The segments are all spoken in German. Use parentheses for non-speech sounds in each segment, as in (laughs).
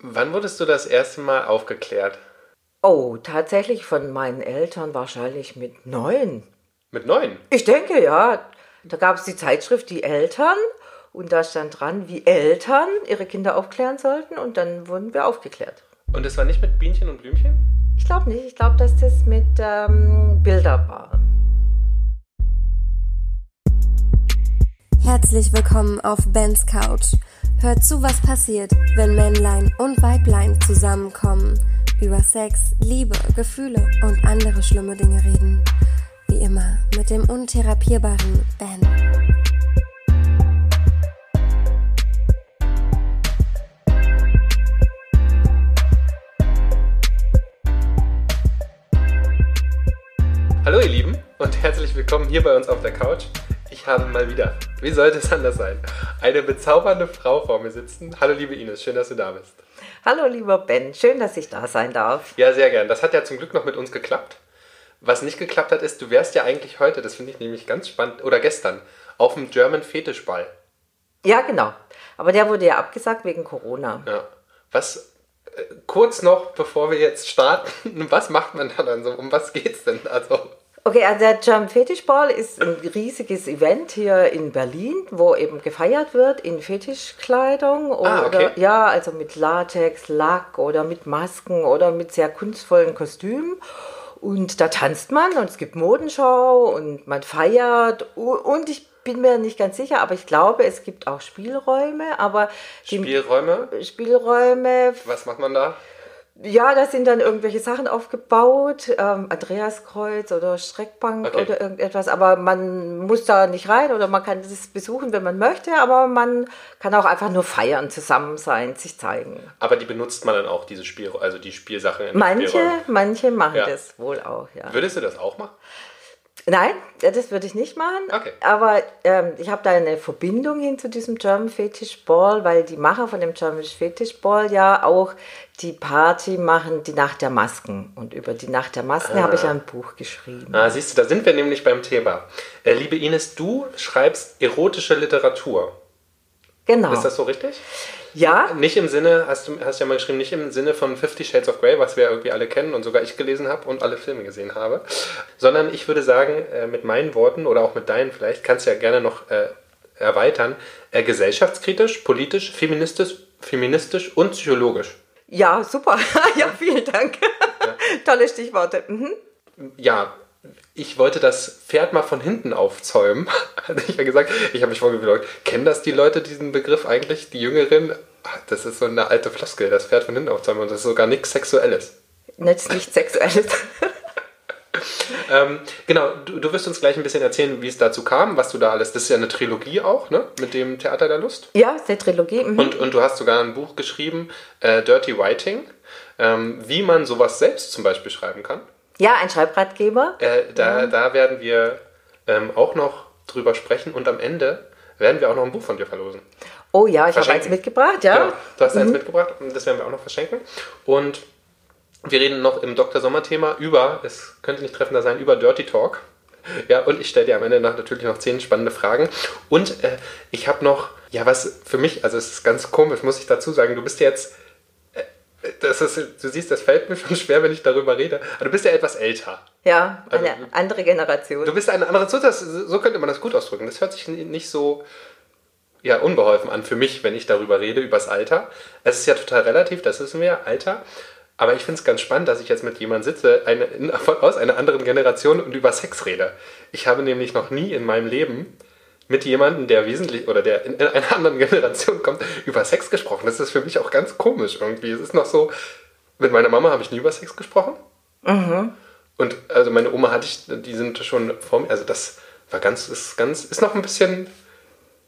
Wann wurdest du das erste Mal aufgeklärt? Oh, tatsächlich von meinen Eltern wahrscheinlich mit neun. Mit neun? Ich denke, ja. Da gab es die Zeitschrift Die Eltern und da stand dran, wie Eltern ihre Kinder aufklären sollten und dann wurden wir aufgeklärt. Und das war nicht mit Bienchen und Blümchen? Ich glaube nicht. Ich glaube, dass das mit ähm, Bilder war. Herzlich willkommen auf Bens Couch. Hört zu, was passiert, wenn Männlein und Weiblein zusammenkommen, über Sex, Liebe, Gefühle und andere schlimme Dinge reden. Wie immer mit dem untherapierbaren Ben. Hallo ihr Lieben und herzlich willkommen hier bei uns auf der Couch. Ich habe mal wieder, wie sollte es anders sein, eine bezaubernde Frau vor mir sitzen. Hallo liebe Ines, schön, dass du da bist. Hallo lieber Ben, schön, dass ich da sein darf. Ja, sehr gern. Das hat ja zum Glück noch mit uns geklappt. Was nicht geklappt hat, ist, du wärst ja eigentlich heute, das finde ich nämlich ganz spannend, oder gestern, auf dem German Fetischball. Ja, genau. Aber der wurde ja abgesagt wegen Corona. Ja. Was, äh, kurz noch, bevor wir jetzt starten, (laughs) was macht man da dann so? Um was geht's denn? Also, Okay, also der German Fetish Ball ist ein riesiges Event hier in Berlin, wo eben gefeiert wird in Fetischkleidung oder Ah, okay. ja, also mit Latex, Lack oder mit Masken oder mit sehr kunstvollen Kostümen. Und da tanzt man und es gibt Modenschau und man feiert und ich bin mir nicht ganz sicher, aber ich glaube, es gibt auch Spielräume, aber Spielräume, Spielräume was macht man da? Ja, da sind dann irgendwelche Sachen aufgebaut, ähm, Andreaskreuz oder Streckbank Okay. oder irgendetwas, aber man muss da nicht rein oder man kann das besuchen, wenn man möchte, aber man kann auch einfach nur feiern, zusammen sein, sich zeigen. Aber die benutzt man dann auch, diese Spiel, also die Spielsachen Manche, Spielräumen. manche machen Ja. das wohl auch, ja. Würdest du das auch machen? Nein, das würde ich nicht machen. Okay. Aber ähm, ich habe da eine Verbindung hin zu diesem German Fetish Ball, weil die Macher von dem German Fetish Ball ja auch die Party machen, die Nacht der Masken. Und über die Nacht der Masken habe ich ein Buch geschrieben. Ah, siehst du, da sind wir nämlich beim Thema. Äh, liebe Ines, du schreibst erotische Literatur. Genau. Ist das so richtig? ja, Nicht im Sinne, hast du hast ja mal geschrieben, nicht im Sinne von Fifty Shades of Grey, was wir irgendwie alle kennen und sogar ich gelesen habe und alle Filme gesehen habe, sondern ich würde sagen, äh, mit meinen Worten oder auch mit deinen vielleicht, kannst du ja gerne noch äh, erweitern, äh, gesellschaftskritisch, politisch, feministisch, feministisch und psychologisch. ja, super. (laughs) ja, vielen Dank. Tolle Stichworte. Mhm. ja, ich wollte das Pferd mal von hinten aufzäumen. (laughs) Hatte ich ja gesagt, ich habe mich vorgestellt, kennen das die Leute, diesen Begriff eigentlich, die Jüngeren? Das ist so eine alte Floskel, das Pferd von hinten aufzäumen und das ist sogar nichts Sexuelles. Jetzt nicht sexuelles. (laughs) Ähm, genau, du, du wirst uns gleich ein bisschen erzählen, wie es dazu kam, was du da alles, das ist ja eine Trilogie auch, ne, mit dem Theater der Lust. ja, ist eine Trilogie. Mhm. Und, und du hast sogar ein Buch geschrieben, äh, Dirty Writing, ähm, wie man sowas selbst zum Beispiel schreiben kann. ja, ein Schreibratgeber. Äh, da, da werden wir ähm, auch noch drüber sprechen und am Ende werden wir auch noch ein Buch von dir verlosen. Oh ja, ich habe eins mitgebracht, ja. Genau, du hast eins mitgebracht und das werden wir auch noch verschenken. Und wir reden noch im Dr. Sommer-Thema über, es könnte nicht treffender sein, über Dirty Talk. Ja, und ich stelle dir am Ende nach natürlich noch zehn spannende Fragen. Und äh, ich habe noch, ja, was für mich, also es ist ganz komisch, muss ich dazu sagen, du bist jetzt, äh, das ist, du siehst, das fällt mir schon schwer, wenn ich darüber rede, aber du bist ja etwas älter. Ja, Also, eine andere Generation. Du bist eine andere, das, so könnte man das gut ausdrücken. Das hört sich nicht so ja, unbeholfen an für mich, wenn ich darüber rede, übers Alter. Es ist ja total relativ, das wissen wir, Alter. Aber ich finde es ganz spannend, dass ich jetzt mit jemandem sitze, eine, in, aus einer anderen Generation und über Sex rede. Ich habe nämlich noch nie in meinem Leben mit jemandem, der wesentlich oder der in, in einer anderen (laughs) Generation kommt, über Sex gesprochen. Das ist für mich auch ganz komisch irgendwie. Es ist noch so, mit meiner Mama habe ich nie über Sex gesprochen. Und also meine Oma hatte ich, die sind schon vor mir, also das war ganz, ist ganz, ist noch ein bisschen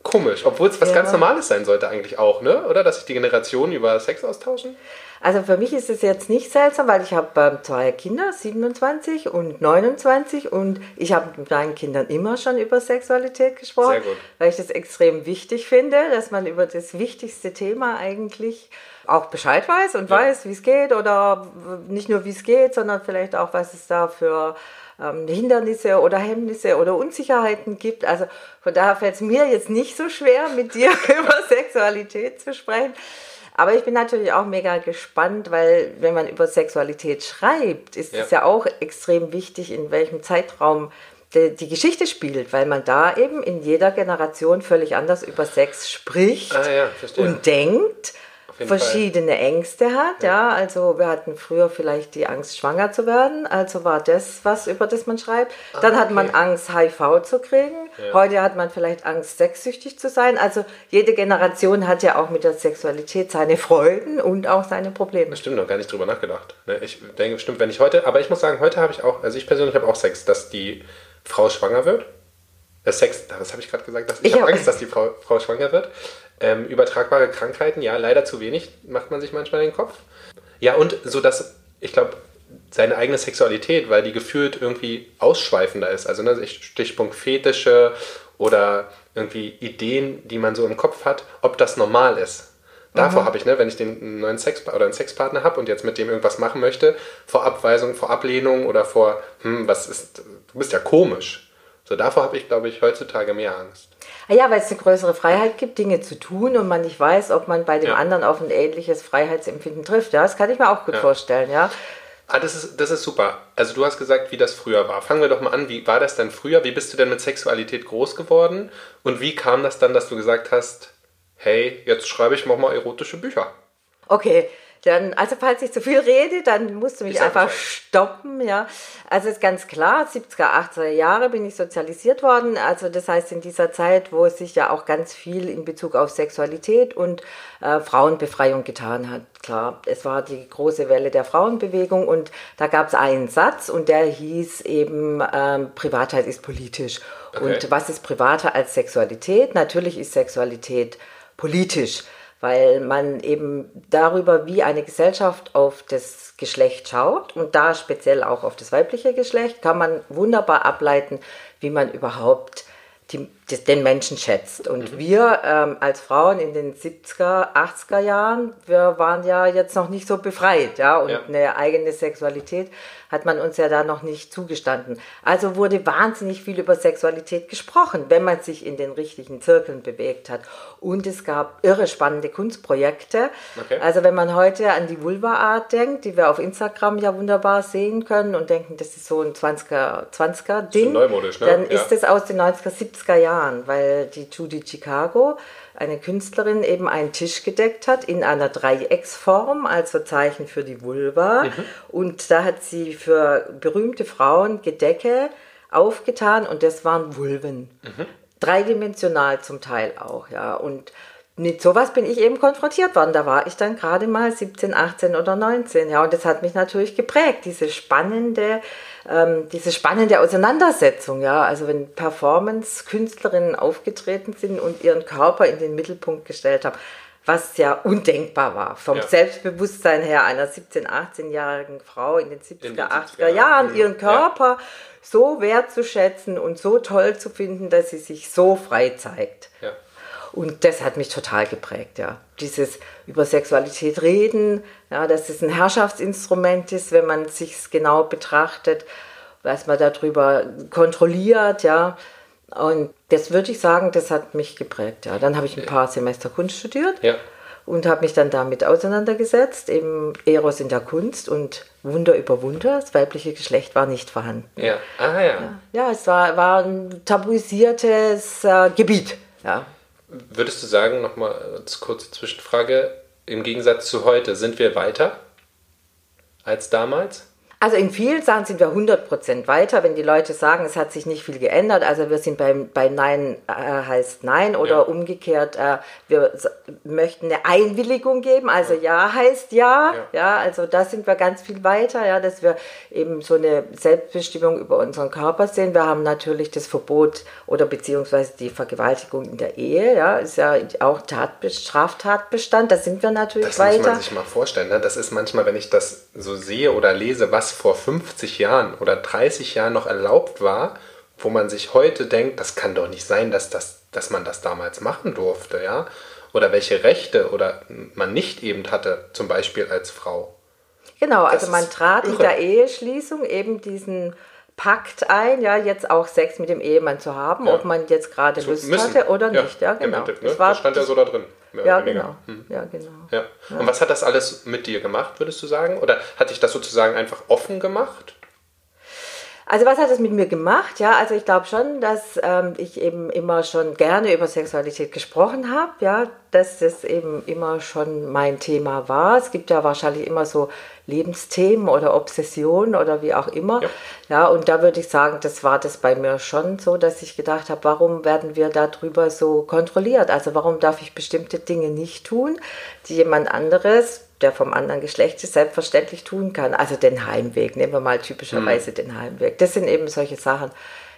komisch, obwohl es was Ja. ganz Normales sein sollte eigentlich auch, ne? Oder dass sich die Generationen über Sex austauschen? Also für mich ist es jetzt nicht seltsam, weil ich habe ähm, zwei Kinder, 27 und 29 und ich habe mit meinen Kindern immer schon über Sexualität gesprochen, Sehr gut. weil ich das extrem wichtig finde, dass man über das wichtigste Thema eigentlich auch Bescheid weiß und Ja. weiß, wie es geht oder nicht nur wie es geht, sondern vielleicht auch, was es da für ähm, Hindernisse oder Hemmnisse oder Unsicherheiten gibt. Also von daher fällt es mir jetzt nicht so schwer, mit dir (laughs) über Sexualität zu sprechen. Aber ich bin natürlich auch mega gespannt, weil wenn man über Sexualität schreibt, ist es Ja. ja auch extrem wichtig, in welchem Zeitraum die, Geschichte spielt, weil man da eben in jeder Generation völlig anders über Sex spricht Ah, ja, und denkt, jeden Fall. verschiedene Ängste hat. Ja. also wir hatten früher vielleicht die Angst, schwanger zu werden. Also war das was, über das man schreibt. Dann hat man okay. Angst, HIV zu kriegen. Heute hat man vielleicht Angst, sexsüchtig zu sein. Also jede Generation hat ja auch mit der Sexualität seine Freuden und auch seine Probleme. Stimmt, noch gar nicht drüber nachgedacht. Ne, Ich denke, stimmt, wenn ich heute, aber ich muss sagen, heute habe ich auch, also ich persönlich habe auch Sex, dass die Frau schwanger wird. Äh, Sex, was habe ich gerade gesagt? Dass ich Ich habe. Angst, dass die Frau, Frau schwanger wird. Ähm, übertragbare Krankheiten, ja, leider zu wenig, macht man sich manchmal den Kopf. Ja, und so, dass, ich glaube, seine eigene Sexualität, weil die gefühlt irgendwie ausschweifender ist. Also ne, Stichpunkt Fetische oder irgendwie Ideen, die man so im Kopf hat, ob das normal ist. Davor habe ich, ne, wenn ich den neuen Sex oder einen Sexpartner habe und jetzt mit dem irgendwas machen möchte, vor Abweisung, vor Ablehnung oder vor, hm, was ist, du bist ja komisch. So davor habe ich, glaube ich, heutzutage mehr Angst. Ah Ja, weil es eine größere Freiheit gibt, Dinge zu tun und man nicht weiß, ob man bei dem Ja. anderen auf ein ähnliches Freiheitsempfinden trifft. Ja, das kann ich mir auch gut Ja. vorstellen. Ja. Ah, das ist, das ist super. Also du hast gesagt, wie das früher war. Fangen wir doch mal an. Wie war das denn früher? Wie bist du denn mit Sexualität groß geworden? Und wie kam das dann, dass du gesagt hast, hey, jetzt schreibe ich noch mal erotische Bücher? Okay, dann, also falls ich zu viel rede, dann musst du mich einfach Bescheid. stoppen, ja. Also ist ganz klar, 70er, 80er Jahre bin ich sozialisiert worden. Also das heißt in dieser Zeit, wo es sich ja auch ganz viel in Bezug auf Sexualität und äh, Frauenbefreiung getan hat. Klar, es war die große Welle der Frauenbewegung und da gab es einen Satz und der hieß eben, ähm, Privatheit ist politisch. Okay. Und was ist privater als Sexualität? Natürlich ist Sexualität politisch weil man eben darüber, wie eine Gesellschaft auf das Geschlecht schaut und da speziell auch auf das weibliche Geschlecht, kann man wunderbar ableiten, wie man überhaupt die, den Menschen schätzt. Und wir ähm, als Frauen in den 70er, 80er Jahren, wir waren ja jetzt noch nicht so befreit, ja, und Ja. eine eigene Sexualität hat man uns ja da noch nicht zugestanden. Also wurde wahnsinnig viel über Sexualität gesprochen, wenn man sich in den richtigen Zirkeln bewegt hat. Und es gab irre spannende Kunstprojekte. Okay. Also wenn man heute an die Vulva-Art denkt, die wir auf Instagram ja wunderbar sehen können und denken, das ist so ein 20er, 20er Ding, neumodisch, ne? dann Ja. ist es aus den 90er, 70er Jahren, weil die Judy Chicago, eine Künstlerin, eben einen Tisch gedeckt hat in einer Dreiecksform, also Zeichen für die Vulva. Mhm. Und da hat sie für berühmte Frauen Gedecke aufgetan und das waren Vulven. Mhm. Dreidimensional zum Teil auch, ja. Und mit sowas bin ich eben konfrontiert worden. Da war ich dann gerade mal 17, 18 oder 19. Ja, und das hat mich natürlich geprägt, diese spannende, ähm, diese spannende Auseinandersetzung. Ja, also wenn Performance-Künstlerinnen aufgetreten sind und ihren Körper in den Mittelpunkt gestellt haben, was ja undenkbar war. Vom Ja. Selbstbewusstsein her einer 17-, 18-jährigen Frau in den 70er, In den 80er 70er Jahren, ihren Ja. Körper so wertzuschätzen und so toll zu finden, dass sie sich so frei zeigt. Ja. Und das hat mich total geprägt, ja. Dieses über Sexualität reden, ja, dass es ein Herrschaftsinstrument ist, wenn man sich genau betrachtet, was man darüber kontrolliert, ja. Und das würde ich sagen, das hat mich geprägt, ja. Dann habe ich ein paar Semester Kunst studiert Ja. und habe mich dann damit auseinandergesetzt, eben Eros in der Kunst und Wunder über Wunder. Das weibliche Geschlecht war nicht vorhanden. Ja. Ah ja. Ja, es war, war ein tabuisiertes äh, Gebiet, ja. Würdest du sagen, nochmal als kurze Zwischenfrage, im Gegensatz zu heute, sind wir weiter als damals? Also in vielen Sachen sind wir 100% weiter, wenn die Leute sagen, es hat sich nicht viel geändert. Also wir sind beim, bei Nein äh, heißt Nein oder Ja. umgekehrt, äh, wir möchten eine Einwilligung geben, also Ja, heißt ja. Ja. ja. also da sind wir ganz viel weiter, ja, dass wir eben so eine Selbstbestimmung über unseren Körper sehen. Wir haben natürlich das Verbot oder beziehungsweise die Vergewaltigung in der Ehe, ja, ist ja auch Tatbe Straftatbestand, da sind wir natürlich Das muss weiter. man sich mal vorstellen. Ne? Das ist manchmal, wenn ich das so sehe oder lese, was vor 50 Jahren oder 30 Jahren noch erlaubt war, wo man sich heute denkt, das kann doch nicht sein, dass, das, dass man das damals machen durfte, ja? Oder welche Rechte oder man nicht eben hatte, zum Beispiel als Frau. Genau, Das also man trat in irre. der Eheschließung eben diesen Pakt ein, ja, jetzt auch Sex mit dem Ehemann zu haben, Ja. ob man jetzt gerade Lust müssen. hatte oder Ja, nicht. Ja, genau. Endeffekt, ne? Das war Das stand ja so da drin. Ja, genau. Hm. Ja, genau. Ja. Und was hat das alles mit dir gemacht, würdest du sagen? Oder hat dich das sozusagen einfach offen gemacht? Also was hat es mit mir gemacht? Ja, also ich glaube schon, dass ähm, ich eben immer schon gerne über Sexualität gesprochen habe, ja, dass das eben immer schon mein Thema war. Es gibt ja wahrscheinlich immer so Lebensthemen oder Obsessionen oder wie auch immer. Ja. Ja, und da würde ich sagen, das war das bei mir schon so, dass ich gedacht habe, warum werden wir darüber so kontrolliert? Also warum darf ich bestimmte Dinge nicht tun, die jemand anderes, der vom anderen Geschlecht ist, selbstverständlich tun kann? Also den Heimweg, nehmen wir mal typischerweise den Heimweg. Das sind eben solche Sachen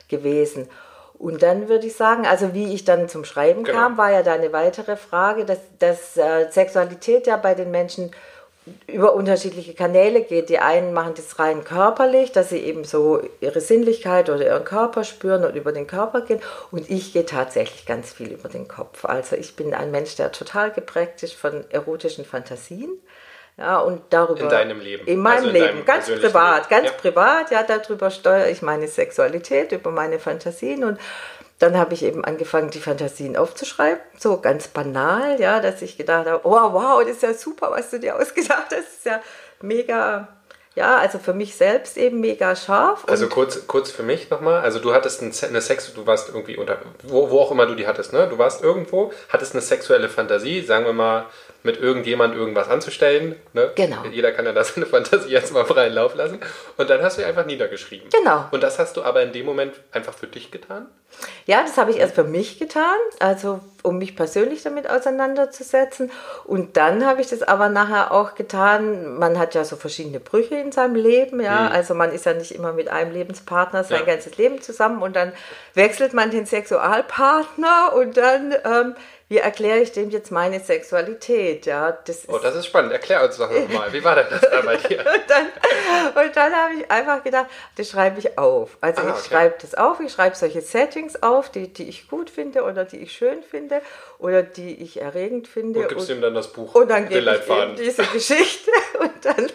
gewesen. Und dann würde ich sagen, also wie ich dann zum Schreiben Genau. kam, war ja da eine weitere Frage, dass, dass äh, Sexualität ja bei den Menschen über unterschiedliche Kanäle geht. Die einen machen das rein körperlich, dass sie eben so ihre Sinnlichkeit oder ihren Körper spüren und über den Körper gehen. Und ich gehe tatsächlich ganz viel über den Kopf. Also ich bin ein Mensch, der total geprägt ist von erotischen Fantasien. Ja, und darüber. In deinem Leben. In meinem Also in Leben, ganz privat, Leben. ganz Ja. privat. Ja, darüber steuere ich meine Sexualität, über meine Fantasien und dann habe ich eben angefangen, die Fantasien aufzuschreiben, so ganz banal, ja, dass ich gedacht habe, wow, wow, das ist ja super, was du dir ausgedacht hast, das ist ja mega, ja, also für mich selbst eben mega scharf. Also kurz, kurz für mich nochmal. Also du hattest ein, eine Sex, du warst irgendwie unter, wo, wo auch immer du die hattest, ne? Du warst irgendwo, hattest eine sexuelle Fantasie, sagen wir mal, mit irgendjemand irgendwas anzustellen. Ne? Genau. Jeder kann ja da seine Fantasie jetzt mal freien Lauf lassen. Und dann hast du einfach niedergeschrieben. Genau. Und das hast du aber in dem Moment einfach für dich getan? Ja, das habe ich erst für mich getan, also um mich persönlich damit auseinanderzusetzen. Und dann habe ich das aber nachher auch getan. Man hat ja so verschiedene Brüche in seinem Leben, ja. Also man ist ja nicht immer mit einem Lebenspartner sein Ja. ganzes Leben zusammen und dann wechselt man den Sexualpartner und dann, ähm, wie erkläre ich dem jetzt meine Sexualität, ja. Das ist Oh, das ist spannend. Erklär uns doch nochmal. Wie war denn das da bei dir? und dann, und dann habe ich einfach gedacht, das schreibe ich auf. Also Ah, ich okay. schreibe das auf, ich schreibe solche Settings auf, die, die ich gut finde oder die ich schön finde oder die ich erregend finde. Und gibst ihm dann das Buch, und dann gebe ich eben diese Geschichte (laughs) und dann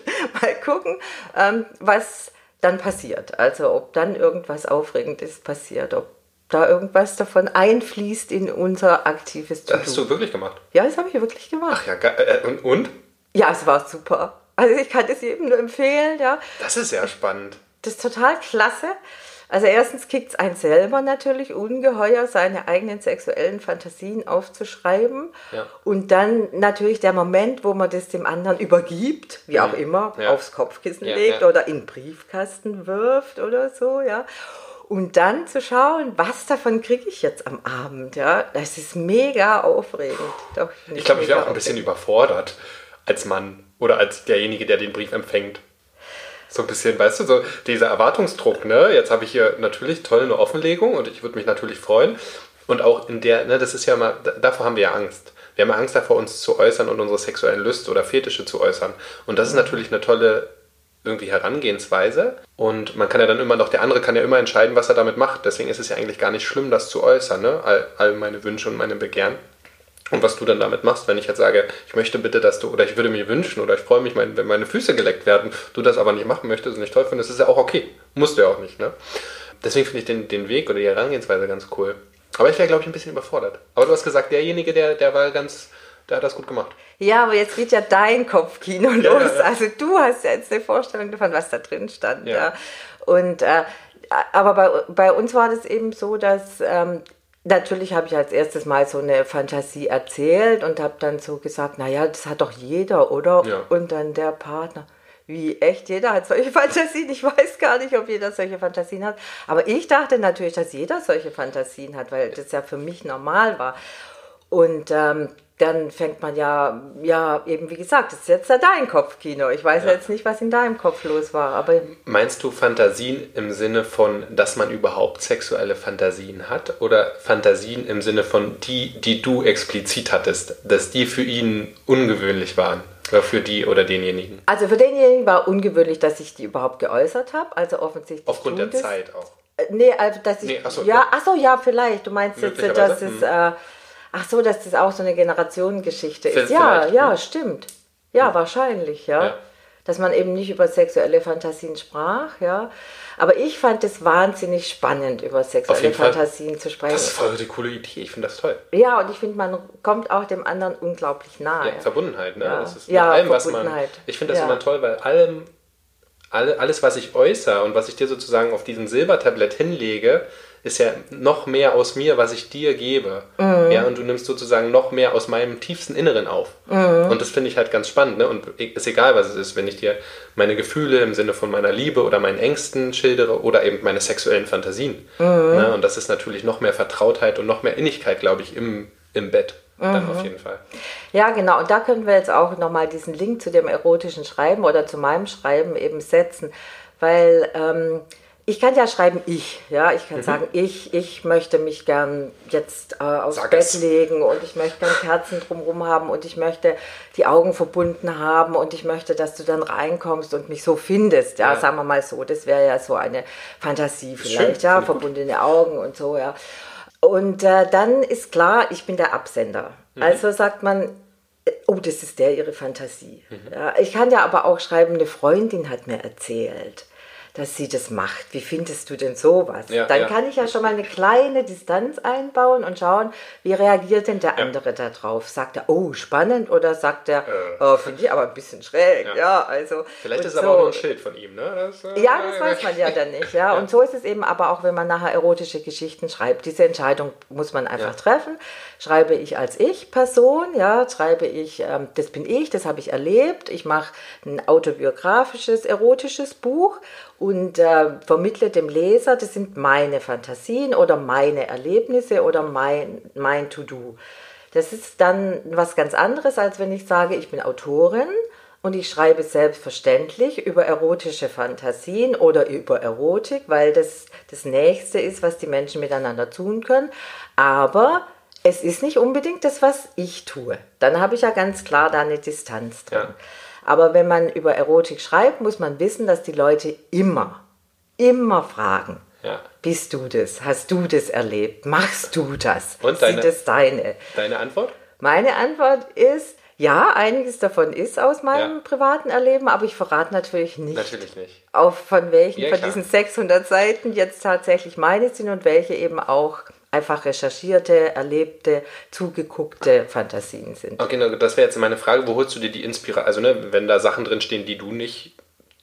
mal gucken, ähm, was dann passiert. Also ob dann irgendwas Aufregendes passiert, ob da irgendwas davon einfließt in unser aktives Das hast du wirklich gemacht. Ja, das habe ich wirklich gemacht. Ach ja, ge- äh, und, und? Ja, es war super. Also ich kann es jedem nur empfehlen, ja. Das ist sehr spannend. Das ist total klasse. Also erstens kickt es einen selber natürlich ungeheuer, seine eigenen sexuellen Fantasien aufzuschreiben. Ja. Und dann natürlich der Moment, wo man das dem anderen übergibt, wie auch immer, Ja. aufs Kopfkissen Ja, legt oder in den Briefkasten wirft oder so, ja. Und dann zu schauen, was davon kriege ich jetzt am Abend, ja. Das ist mega aufregend. Doch, Ich glaube, ich wäre auch ein bisschen überfordert als Mann oder als derjenige, der den Brief empfängt. So ein bisschen, weißt du, so dieser Erwartungsdruck, ne? Jetzt habe ich hier natürlich toll eine Offenlegung und ich würde mich natürlich freuen. Und auch in der, ne, das ist ja mal, da- davor haben wir ja Angst. Wir haben Angst davor, uns zu äußern und unsere sexuellen Lüste oder Fetische zu äußern. Und das ist natürlich eine tolle irgendwie Herangehensweise. Und man kann ja dann immer noch, der andere kann ja immer entscheiden, was er damit macht. Deswegen ist es ja eigentlich gar nicht schlimm, das zu äußern, ne? All, all meine Wünsche und meine Begehren. Und was du dann damit machst, wenn ich jetzt sage, ich möchte bitte, dass du, oder ich würde mir wünschen, oder ich freue mich, mein, wenn meine Füße geleckt werden, du das aber nicht machen möchtest und nicht toll findest, ist ja auch okay. Musst du ja auch nicht, ne? Deswegen finde ich den, den Weg oder die Herangehensweise ganz cool. Aber ich wäre, glaube ich, ein bisschen überfordert. Aber du hast gesagt, derjenige, der, der war ganz, der hat das gut gemacht. Ja, aber jetzt geht ja dein Kopfkino (laughs) los. ja, ja. Also du hast ja jetzt eine Vorstellung davon, was da drin stand. Ja. Und äh, aber bei, bei uns war das eben so, dass ähm, natürlich habe ich als erstes mal so eine Fantasie erzählt und habe dann so gesagt, naja, das hat doch jeder, oder? Und dann der Partner. Wie echt? Jeder hat solche (laughs) Fantasien. Ich weiß gar nicht, ob jeder solche Fantasien hat. Aber ich dachte natürlich, dass jeder solche Fantasien hat, weil das ja für mich normal war. Und ähm, dann fängt man ja, ja, eben wie gesagt, das ist jetzt ja dein Kopfkino. Ich weiß Ja. jetzt nicht, was in deinem Kopf los war, aber Meinst du Fantasien im Sinne von, dass man überhaupt sexuelle Fantasien hat? Oder Fantasien im Sinne von die, die du explizit hattest, dass die für ihn ungewöhnlich waren? Oder für die oder denjenigen? also für denjenigen war ungewöhnlich, dass ich die überhaupt geäußert habe. Also offensichtlich. Aufgrund der. Zeit auch. Äh, Nee, also dass ich. Nee, ach so, ja, ja. ach so, ja, vielleicht. Du meinst jetzt, dass es. Äh, ach so, dass das auch so eine Generationengeschichte ist. Ja, ja, stimmt. Ja, wahrscheinlich, ja. Ja. dass man eben nicht über sexuelle Fantasien sprach, ja. Aber ich fand es wahnsinnig spannend, über sexuelle Fantasien Fall. zu sprechen. Das ist voll die coole Idee, ich finde das toll. Ja, und ich finde, man kommt auch dem anderen unglaublich nahe. Ja, Verbundenheit, ne? Ja, das ist ja allem, was man. Ich finde das ja. immer toll, weil allem, alle, alles, was ich äußere und was ich dir sozusagen auf diesem Silbertablett hinlege, ist ja noch mehr aus mir, was ich dir gebe. Mhm. Ja, und du nimmst sozusagen noch mehr aus meinem tiefsten Inneren auf. Mhm. Und das finde ich halt ganz spannend. Ne? Und ist egal, was es ist, wenn ich dir meine Gefühle im Sinne von meiner Liebe oder meinen Ängsten schildere oder eben meine sexuellen Fantasien. Mhm. Ne? Und das ist natürlich noch mehr Vertrautheit und noch mehr Innigkeit, glaube ich, im, im Bett. Dann mhm. auf jeden Fall. Ja, genau. Und da können wir jetzt auch nochmal diesen Link zu dem erotischen Schreiben oder zu meinem Schreiben eben setzen. Weil ähm, ich kann ja schreiben ich, ja, ich kann mhm. sagen ich, ich möchte mich gern jetzt äh, aufs Sag Bett es. legen und ich möchte gern Kerzen drumherum haben und ich möchte die Augen verbunden haben und ich möchte, dass du dann reinkommst und mich so findest, ja, ja. sagen wir mal so, das wäre ja so eine Fantasie vielleicht, Schön, ja, verbundene. Augen und so, ja. Und äh, dann ist klar, ich bin der Absender. Mhm. Also sagt man, äh, oh, das ist der ihre Fantasie. Mhm. Ja, ich kann ja aber auch schreiben, eine Freundin hat mir erzählt dass sie das macht. Wie findest du denn sowas? Ja, Dann ja. kann ich ja schon mal eine kleine Distanz einbauen und schauen, wie reagiert denn der ja. andere darauf? Sagt er, oh, spannend oder sagt er, äh. oh, finde ich aber ein bisschen schräg. Ja, also. Vielleicht ist es so. aber auch nur ein Schild von ihm, ne? Das, äh, ja, das weiß man ja dann nicht. (laughs) Ja? Und so ist es eben aber auch, wenn man nachher erotische Geschichten schreibt. Diese Entscheidung muss man einfach treffen. Schreibe ich als Ich-Person, ja, schreibe ich, ähm, das bin ich, das habe ich erlebt. Ich mache ein autobiografisches, erotisches Buch und äh, vermittle dem Leser, das sind meine Fantasien oder meine Erlebnisse oder mein, mein To-Do. Das ist dann was ganz anderes, als wenn ich sage, ich bin Autorin und ich schreibe selbstverständlich über erotische Fantasien oder über Erotik, weil das das Nächste ist, was die Menschen miteinander tun können. Aber es ist nicht unbedingt das, was ich tue. Dann habe ich ja ganz klar da eine Distanz drin. Ja. Aber wenn man über Erotik schreibt, muss man wissen, dass die Leute immer, immer fragen. Ja. Bist du das? Hast du das erlebt? Machst du das? Und deine, Sind das deine? Deine Antwort? Meine Antwort ist, ja, einiges davon ist aus meinem ja. privaten Erleben, aber ich verrate natürlich nicht, natürlich nicht. Auf von welchen ja, von diesen 600 Seiten jetzt tatsächlich meine sind und welche eben auch einfach recherchierte, erlebte, zugeguckte Fantasien sind. Okay, das wäre jetzt meine Frage. Wo holst du dir die Inspiration? Also, ne, wenn da Sachen drinstehen, die du nicht